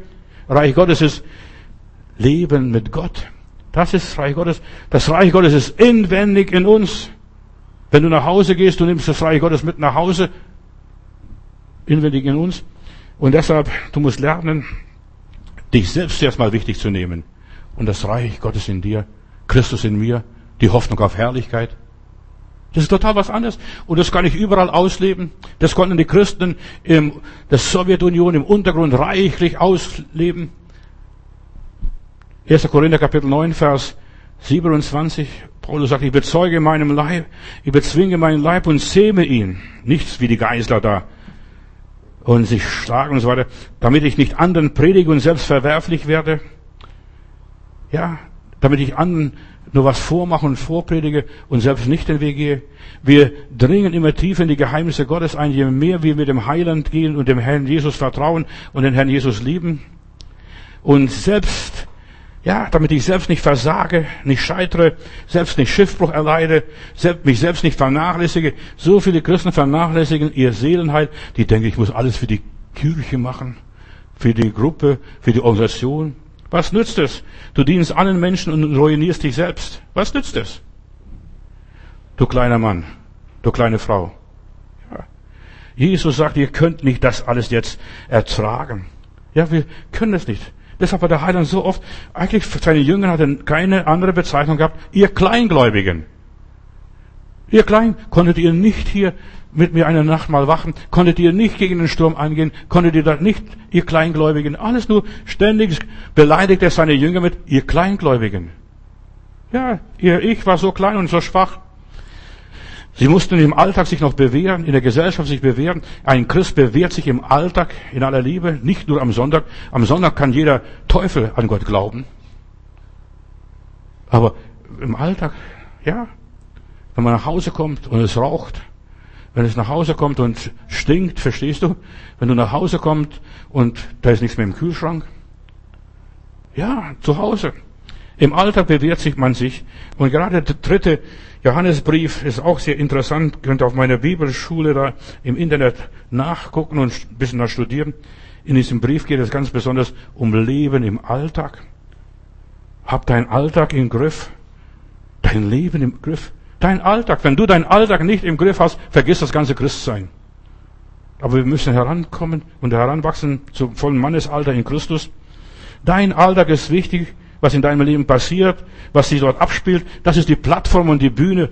Reich Gottes ist Leben mit Gott. Das ist Reich Gottes. Das Reich Gottes ist inwendig in uns. Wenn du nach Hause gehst, du nimmst das Reich Gottes mit nach Hause. Inwendig in uns. Und deshalb, du musst lernen, dich selbst erstmal wichtig zu nehmen. Und das Reich Gottes in dir, Christus in mir, die Hoffnung auf Herrlichkeit. Das ist total was anderes. Und das kann ich überall ausleben. Das konnten die Christen in der Sowjetunion im Untergrund reichlich ausleben. 1. Korinther Kapitel 9, Vers 27. Paulus sagt, ich bezeuge meinem Leib, ich bezwinge meinen Leib und zähme ihn. Nichts wie die Geisler da. Und sich schlagen und so weiter, damit ich nicht anderen predige und selbst verwerflich werde. Ja, damit ich anderen nur was vormache und vorpredige und selbst nicht den Weg gehe. Wir dringen immer tiefer in die Geheimnisse Gottes ein, je mehr wir mit dem Heiland gehen und dem Herrn Jesus vertrauen und den Herrn Jesus lieben. Und selbst ja, damit ich selbst nicht versage, nicht scheitere, selbst nicht Schiffbruch erleide, mich selbst nicht vernachlässige. So viele Christen vernachlässigen ihr Seelenheil, die denken, ich muss alles für die Kirche machen, für die Gruppe, für die Organisation. Was nützt es? Du dienst allen Menschen und ruinierst dich selbst. Was nützt es? Du kleiner Mann, du kleine Frau. Ja. Jesus sagt, ihr könnt nicht das alles jetzt ertragen. Ja, wir können es nicht. Deshalb war der Heiland so oft, eigentlich für seine Jünger hat er keine andere Bezeichnung gehabt, ihr Kleingläubigen. Ihr Klein, konntet ihr nicht hier mit mir eine Nacht mal wachen? Konntet ihr nicht gegen den Sturm eingehen? Konntet ihr da nicht, ihr Kleingläubigen? Alles nur ständig beleidigt er seine Jünger mit, ihr Kleingläubigen. Ja, ihr Ich war so klein und so schwach. Sie mussten im Alltag sich noch bewähren, in der Gesellschaft sich bewähren. Ein Christ bewährt sich im Alltag in aller Liebe, nicht nur am Sonntag. Am Sonntag kann jeder Teufel an Gott glauben. Aber im Alltag, ja, wenn man nach Hause kommt und es raucht, wenn es nach Hause kommt und stinkt, verstehst du? Wenn du nach Hause kommst und da ist nichts mehr im Kühlschrank. Ja, zu Hause. Im Alltag bewährt sich man sich. Und gerade der dritte Johannesbrief ist auch sehr interessant. Könnt ihr auf meiner Bibelschule da im Internet nachgucken und ein bisschen da studieren. In diesem Brief geht es ganz besonders um Leben im Alltag. Hab deinen Alltag im Griff. Dein Leben im Griff. Dein Alltag. Wenn du deinen Alltag nicht im Griff hast, vergiss das ganze Christsein. Aber wir müssen herankommen und heranwachsen zum vollen Mannesalter in Christus. Dein Alltag ist wichtig was in deinem Leben passiert, was sich dort abspielt. Das ist die Plattform und die Bühne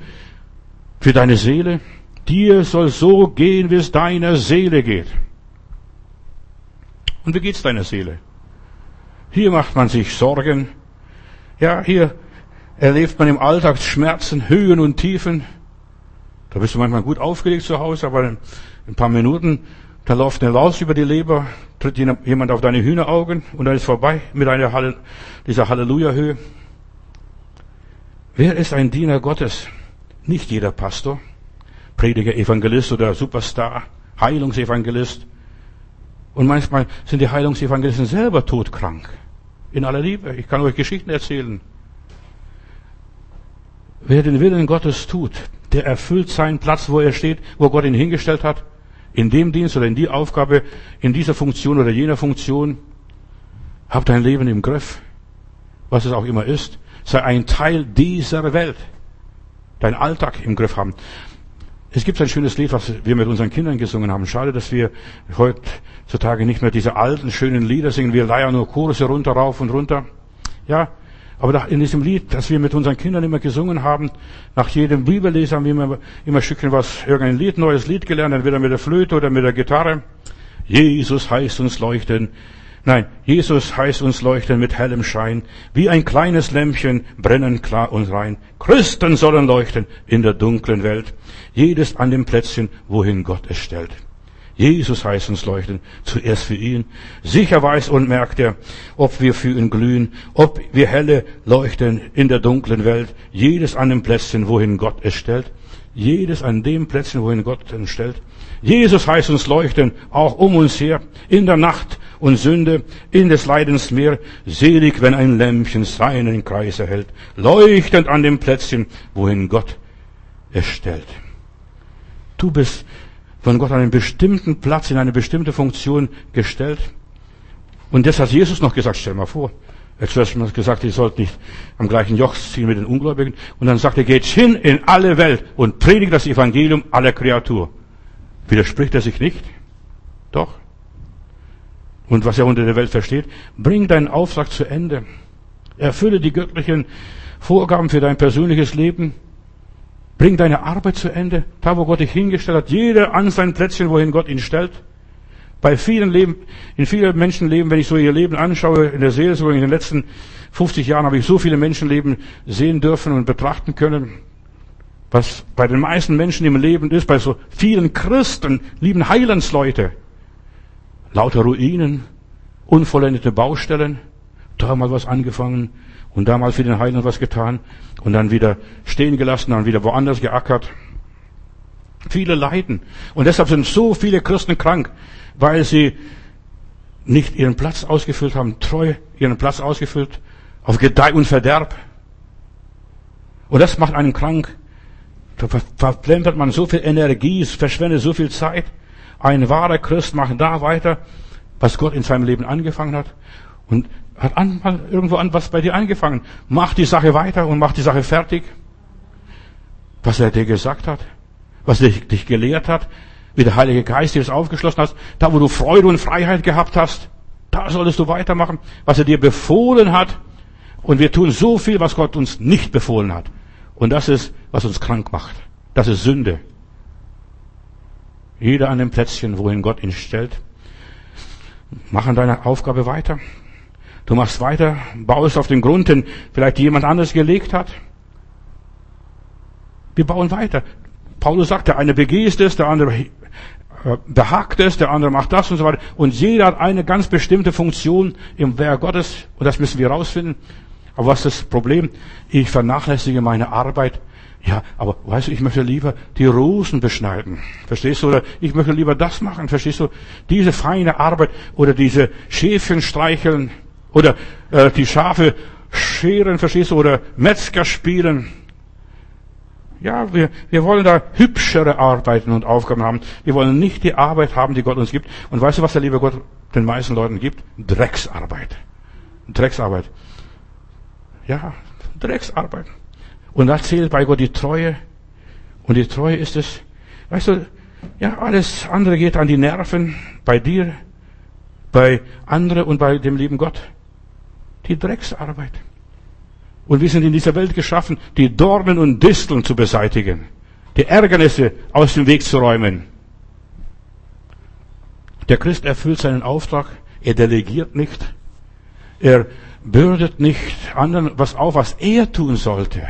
für deine Seele. Dir soll so gehen, wie es deiner Seele geht. Und wie geht's deiner Seele? Hier macht man sich Sorgen. Ja, hier erlebt man im Alltag Schmerzen, Höhen und Tiefen. Da bist du manchmal gut aufgelegt zu Hause, aber in ein paar Minuten da läuft eine Laus über die Leber, tritt jemand auf deine Hühneraugen und dann ist vorbei mit einer Halle, dieser Halleluja-Höhe. Wer ist ein Diener Gottes? Nicht jeder Pastor, Prediger, Evangelist oder Superstar, Heilungsevangelist. Und manchmal sind die Heilungsevangelisten selber todkrank. In aller Liebe. Ich kann euch Geschichten erzählen. Wer den Willen Gottes tut, der erfüllt seinen Platz, wo er steht, wo Gott ihn hingestellt hat in dem Dienst oder in die Aufgabe, in dieser Funktion oder jener Funktion. Hab dein Leben im Griff, was es auch immer ist. Sei ein Teil dieser Welt. Dein Alltag im Griff haben. Es gibt ein schönes Lied, was wir mit unseren Kindern gesungen haben. Schade, dass wir heutzutage nicht mehr diese alten, schönen Lieder singen. Wir leiern nur Chorus runter, rauf und runter. Ja, aber in diesem Lied, das wir mit unseren Kindern immer gesungen haben, nach jedem Bibellesen haben wir immer, immer ein Stückchen was, irgendein Lied, neues Lied gelernt, entweder mit der Flöte oder mit der Gitarre. Jesus heißt uns leuchten. Nein, Jesus heißt uns leuchten mit hellem Schein. Wie ein kleines Lämpchen brennen klar und rein. Christen sollen leuchten in der dunklen Welt. Jedes an dem Plätzchen, wohin Gott es stellt. Jesus heißt uns leuchten, zuerst für ihn. Sicher weiß und merkt er, ob wir für ihn glühen, ob wir helle leuchten in der dunklen Welt. Jedes an dem Plätzchen, wohin Gott es stellt. Jedes an dem Plätzchen, wohin Gott es stellt. Jesus heißt uns leuchten, auch um uns her, in der Nacht und Sünde, in des Leidens Meer. Selig, wenn ein Lämpchen seinen Kreis erhält, leuchtend an dem Plätzchen, wohin Gott erstellt. Du bist von Gott an einen bestimmten Platz, in eine bestimmte Funktion gestellt. Und das hat Jesus noch gesagt, stell mal vor. Er hat zuerst mal gesagt, ihr sollt nicht am gleichen Joch ziehen mit den Ungläubigen. Und dann sagt er, geht hin in alle Welt und predigt das Evangelium aller Kreatur. Widerspricht er sich nicht? Doch. Und was er unter der Welt versteht, bring deinen Auftrag zu Ende. Erfülle die göttlichen Vorgaben für dein persönliches Leben. Bring deine Arbeit zu Ende. Da, wo Gott dich hingestellt hat. Jeder an sein Plätzchen, wohin Gott ihn stellt. Bei vielen Leben, in vielen Menschenleben, wenn ich so ihr Leben anschaue, in der Seelsorge, in den letzten 50 Jahren habe ich so viele Menschenleben sehen dürfen und betrachten können. Was bei den meisten Menschen im Leben ist, bei so vielen Christen, lieben Heilandsleute. Lauter Ruinen, unvollendete Baustellen, da mal was angefangen und da mal für den Heiland was getan und dann wieder stehen gelassen, dann wieder woanders geackert. Viele leiden. Und deshalb sind so viele Christen krank, weil sie nicht ihren Platz ausgefüllt haben, treu ihren Platz ausgefüllt, auf Gedeih und Verderb. Und das macht einen krank. Da verplempert man so viel Energie, verschwendet so viel Zeit. Ein wahrer Christ macht da weiter, was Gott in seinem Leben angefangen hat. Und hat an, irgendwo an was bei dir angefangen. Mach die Sache weiter und mach die Sache fertig. Was er dir gesagt hat, was er dich gelehrt hat, wie der Heilige Geist dir das aufgeschlossen hast, da wo du Freude und Freiheit gehabt hast, da solltest du weitermachen, was er dir befohlen hat. Und wir tun so viel, was Gott uns nicht befohlen hat. Und das ist, was uns krank macht. Das ist Sünde. Jeder an dem Plätzchen, wohin Gott ihn stellt. Mach an deiner Aufgabe weiter. Du machst weiter, baust auf den Grund, den vielleicht jemand anderes gelegt hat. Wir bauen weiter. Paulus sagt, der eine begehst es, der andere äh, behagt es, der andere macht das und so weiter. Und jeder hat eine ganz bestimmte Funktion im Werk Gottes. Und das müssen wir rausfinden. Aber was ist das Problem? Ich vernachlässige meine Arbeit. Ja, aber weißt du, ich möchte lieber die Rosen beschneiden. Verstehst du? Oder ich möchte lieber das machen. Verstehst du? Diese feine Arbeit oder diese Schäfchen streicheln oder äh, die Schafe scheren, verstehst du? Oder Metzger spielen. Ja, wir, wir wollen da hübschere Arbeiten und Aufgaben haben. Wir wollen nicht die Arbeit haben, die Gott uns gibt. Und weißt du, was der liebe Gott den meisten Leuten gibt? Drecksarbeit. Drecksarbeit. Ja, Drecksarbeit. Und da zählt bei Gott die Treue. Und die Treue ist es, weißt du, ja, alles andere geht an die Nerven bei dir, bei anderen und bei dem lieben Gott. Die Drecksarbeit. Und wir sind in dieser Welt geschaffen, die Dornen und Disteln zu beseitigen, die Ärgernisse aus dem Weg zu räumen. Der Christ erfüllt seinen Auftrag, er delegiert nicht, er bürdet nicht anderen was auf, was er tun sollte,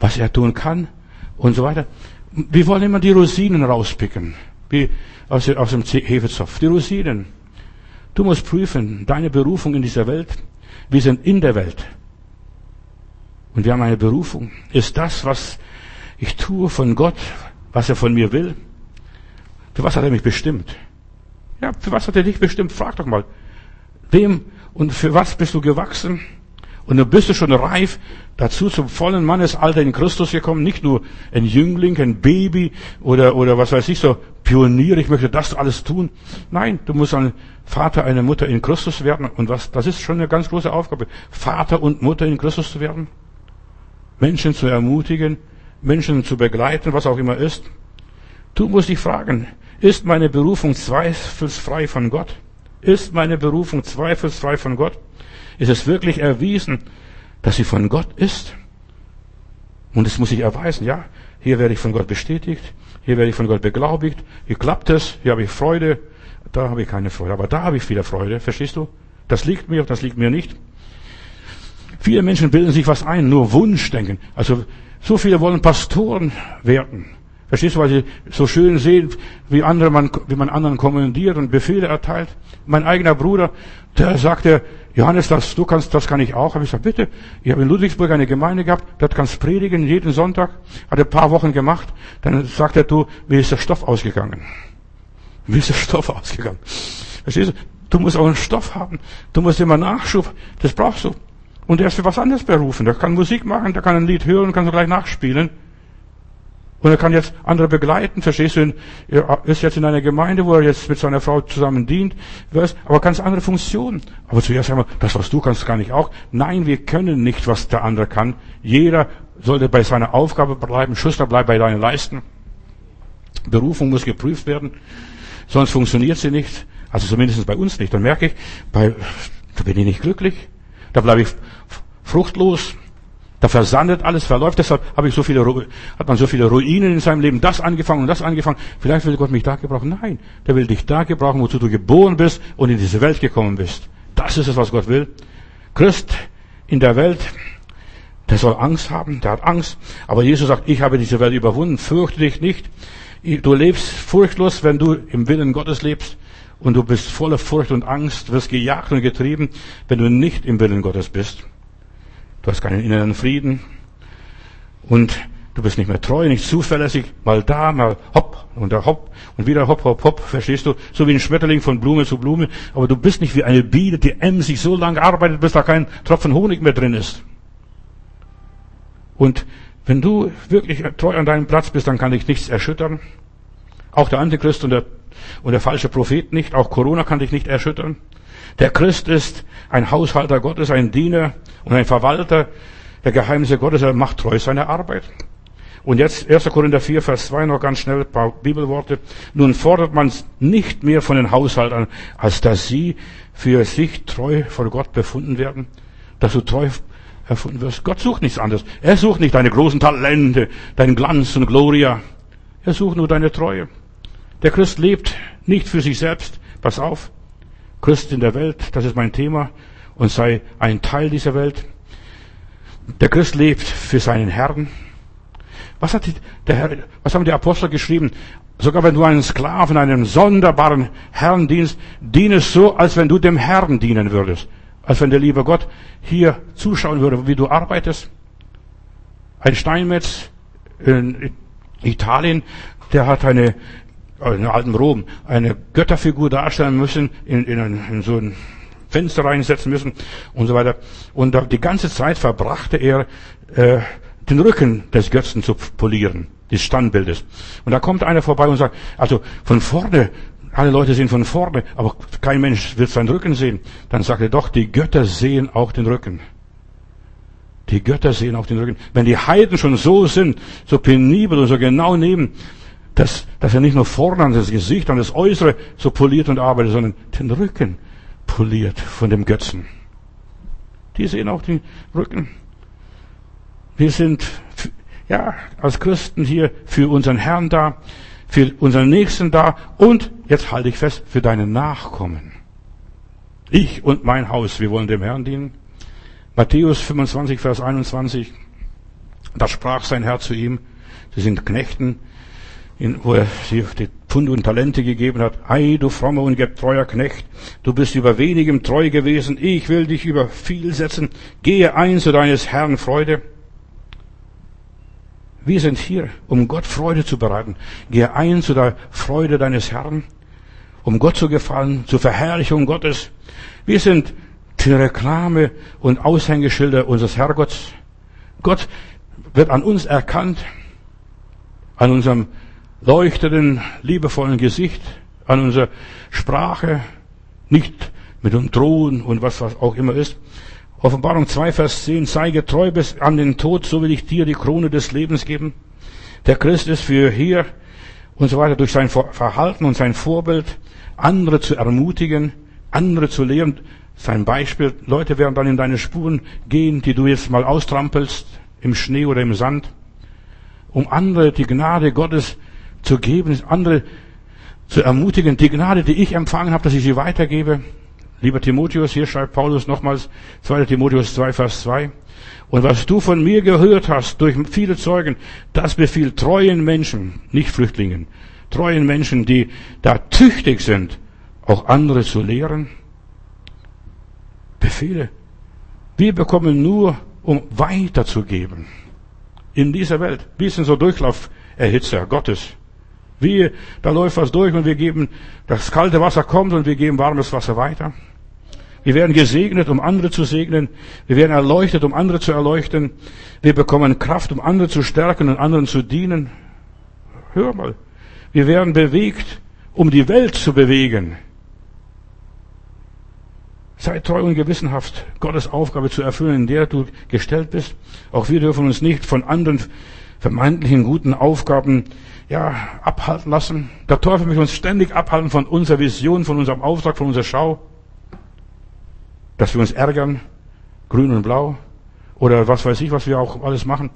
was er tun kann und so weiter. Wir wollen immer die Rosinen rauspicken, wie aus, aus dem Hefezopf, die Rosinen. Du musst prüfen, deine Berufung in dieser Welt, wir sind in der Welt. Und wir haben eine Berufung. Ist das, was ich tue von Gott, was er von mir will? Für was hat er mich bestimmt? Ja, für was hat er dich bestimmt? Frag doch mal. Wem und für was bist du gewachsen? Und dann bist du schon reif, dazu zum vollen Mannesalter in Christus gekommen, nicht nur ein Jüngling, ein Baby oder, oder was weiß ich, so Pionier, ich möchte das alles tun. Nein, du musst ein Vater, eine Mutter in Christus werden. Und was, das ist schon eine ganz große Aufgabe. Vater und Mutter in Christus zu werden. Menschen zu ermutigen, Menschen zu begleiten, was auch immer ist. Du musst dich fragen, ist meine Berufung zweifelsfrei von Gott? Ist meine Berufung zweifelsfrei von Gott? Ist es wirklich erwiesen, dass sie von Gott ist? Und es muss sich erweisen, ja, hier werde ich von Gott bestätigt, hier werde ich von Gott beglaubigt, hier klappt es, hier habe ich Freude, da habe ich keine Freude, aber da habe ich wieder Freude, verstehst du? Das liegt mir, das liegt mir nicht. Viele Menschen bilden sich was ein, nur Wunschdenken. Also so viele wollen Pastoren werden. Verstehst du, weil sie so schön sehen, wie andere man, wie man anderen kommandiert und Befehle erteilt. Mein eigener Bruder, der sagte, Johannes, das, du kannst, das kann ich auch. Habe ich gesagt, bitte. Ich habe in Ludwigsburg eine Gemeinde gehabt, dort kannst predigen jeden Sonntag. Hat ein paar Wochen gemacht. Dann sagt er, du, wie ist der Stoff ausgegangen? Wie ist der Stoff ausgegangen? Verstehst du? Du musst auch einen Stoff haben. Du musst immer Nachschub. Das brauchst du. Und er ist für was anderes berufen. Der kann Musik machen, der kann ein Lied hören kann so gleich nachspielen. Und er kann jetzt andere begleiten, verstehst du? Er ist jetzt in einer Gemeinde, wo er jetzt mit seiner Frau zusammen dient, aber ganz andere Funktionen. Aber zuerst einmal, das, was du kannst, kann ich auch. Nein, wir können nicht, was der andere kann. Jeder sollte bei seiner Aufgabe bleiben. Schuster, bleib bei deinen Leisten. Berufung muss geprüft werden, sonst funktioniert sie nicht. Also zumindest bei uns nicht. Dann merke ich, bei, da bin ich nicht glücklich. Da bleibe ich fruchtlos. Da versandet alles, verläuft. Deshalb habe ich so viele, hat man so viele Ruinen in seinem Leben. Das angefangen und das angefangen. Vielleicht will Gott mich da gebrauchen. Nein, der will dich da gebrauchen, wozu du geboren bist und in diese Welt gekommen bist. Das ist es, was Gott will. Christ in der Welt, der soll Angst haben, der hat Angst. Aber Jesus sagt, ich habe diese Welt überwunden, fürchte dich nicht. Du lebst furchtlos, wenn du im Willen Gottes lebst. Und du bist voller Furcht und Angst, wirst gejagt und getrieben, wenn du nicht im Willen Gottes bist. Du hast keinen inneren Frieden. Und du bist nicht mehr treu, nicht zuverlässig. Mal da, mal hopp und da hopp und wieder hopp, hopp, hopp. Verstehst du? So wie ein Schmetterling von Blume zu Blume. Aber du bist nicht wie eine Biene, die emsig so lange arbeitet, bis da kein Tropfen Honig mehr drin ist. Und wenn du wirklich treu an deinem Platz bist, dann kann dich nichts erschüttern. Auch der Antichrist und der, und der falsche Prophet nicht. Auch Corona kann dich nicht erschüttern. Der Christ ist ein Haushalter Gottes, ein Diener und ein Verwalter der Geheimnisse Gottes. Er macht treu seine Arbeit. Und jetzt 1. Korinther 4, Vers 2 noch ganz schnell ein paar Bibelworte. Nun fordert man nicht mehr von den Haushaltern, als dass sie für sich treu vor Gott befunden werden. Dass du treu erfunden wirst. Gott sucht nichts anderes. Er sucht nicht deine großen Talente, deinen Glanz und Gloria. Er sucht nur deine Treue. Der Christ lebt nicht für sich selbst. Pass auf. Christ in der Welt, das ist mein Thema. Und sei ein Teil dieser Welt. Der Christ lebt für seinen Herrn. Was hat der Herr, was haben die Apostel geschrieben? Sogar wenn du einen Sklaven, einen sonderbaren Herrn dienst, diene so, als wenn du dem Herrn dienen würdest. Als wenn der liebe Gott hier zuschauen würde, wie du arbeitest. Ein Steinmetz in Italien, der hat eine, in alten Rom, eine Götterfigur darstellen müssen, in, in, in so ein Fenster reinsetzen müssen und so weiter. Und die ganze Zeit verbrachte er, äh, den Rücken des Götzen zu polieren, des Standbildes. Und da kommt einer vorbei und sagt, also von vorne alle Leute sehen von vorne, aber kein Mensch wird seinen Rücken sehen. Dann sagt er doch, die Götter sehen auch den Rücken. Die Götter sehen auch den Rücken. Wenn die Heiden schon so sind, so penibel und so genau nehmen, dass, dass er nicht nur vorne an das Gesicht, an das Äußere so poliert und arbeitet, sondern den Rücken poliert von dem Götzen. Die sehen auch den Rücken. Wir sind, ja, als Christen hier für unseren Herrn da für unseren Nächsten da und, jetzt halte ich fest, für deine Nachkommen. Ich und mein Haus, wir wollen dem Herrn dienen. Matthäus 25, Vers 21. Da sprach sein Herr zu ihm, sie sind Knechten, wo er sie die Pfunde und Talente gegeben hat. Ei, du frommer und getreuer Knecht, du bist über wenigem treu gewesen, ich will dich über viel setzen. Gehe ein zu deines Herrn Freude. Wir sind hier, um Gott Freude zu bereiten. Gehe ein zu der Freude deines Herrn, um Gott zu gefallen, zur Verherrlichung Gottes. Wir sind die Reklame und Aushängeschilder unseres Herrgotts. Gott wird an uns erkannt, an unserem leuchtenden, liebevollen Gesicht, an unserer Sprache, nicht mit dem Drohen und was, was auch immer ist, Offenbarung 2, Vers 10, sei getreu bis an den Tod, so will ich dir die Krone des Lebens geben. Der Christ ist für hier und so weiter durch sein Verhalten und sein Vorbild, andere zu ermutigen, andere zu lehren, sein Beispiel. Leute werden dann in deine Spuren gehen, die du jetzt mal austrampelst, im Schnee oder im Sand, um andere die Gnade Gottes zu geben, andere zu ermutigen, die Gnade, die ich empfangen habe, dass ich sie weitergebe. Lieber Timotheus, hier schreibt Paulus nochmals 2 Timotheus 2, Vers 2. Und was du von mir gehört hast durch viele Zeugen, das befiehlt treuen Menschen, nicht Flüchtlingen, treuen Menschen, die da tüchtig sind, auch andere zu lehren. Befehle. Wir bekommen nur, um weiterzugeben. In dieser Welt. Wir sind so Durchlauferhitzer Gottes. Wir, da läuft was durch und wir geben, das kalte Wasser kommt und wir geben warmes Wasser weiter. Wir werden gesegnet, um andere zu segnen. Wir werden erleuchtet, um andere zu erleuchten. Wir bekommen Kraft, um andere zu stärken und anderen zu dienen. Hör mal. Wir werden bewegt, um die Welt zu bewegen. Sei treu und gewissenhaft, Gottes Aufgabe zu erfüllen, in der du gestellt bist. Auch wir dürfen uns nicht von anderen vermeintlichen guten Aufgaben ja, abhalten lassen. Der Teufel möchte uns ständig abhalten von unserer Vision, von unserem Auftrag, von unserer Schau. Dass wir uns ärgern, grün und blau, oder was weiß ich, was wir auch alles machen.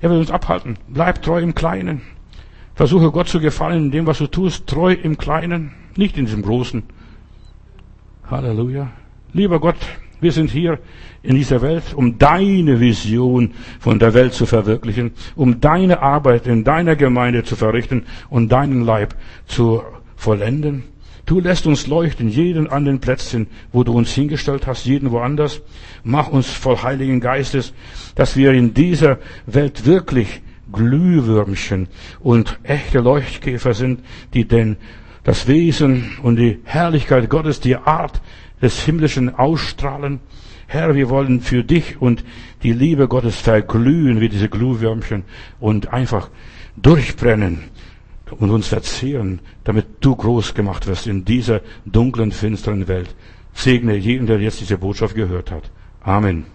Er will uns abhalten. Bleib treu im Kleinen. Versuche Gott zu gefallen in dem, was du tust, treu im Kleinen, nicht in diesem Großen. Halleluja. Lieber Gott, wir sind hier in dieser Welt, um deine Vision von der Welt zu verwirklichen, um deine Arbeit in deiner Gemeinde zu verrichten und deinen Leib zu vollenden. Du lässt uns leuchten, jeden an den Plätzen, wo du uns hingestellt hast, jeden woanders. Mach uns voll Heiligen Geistes, dass wir in dieser Welt wirklich Glühwürmchen und echte Leuchtkäfer sind, die denn das Wesen und die Herrlichkeit Gottes, die Art des Himmlischen ausstrahlen. Herr, wir wollen für dich und die Liebe Gottes verglühen wie diese Glühwürmchen und einfach durchbrennen und uns verzehren, damit du groß gemacht wirst in dieser dunklen, finsteren Welt. Segne jeden, der jetzt diese Botschaft gehört hat. Amen.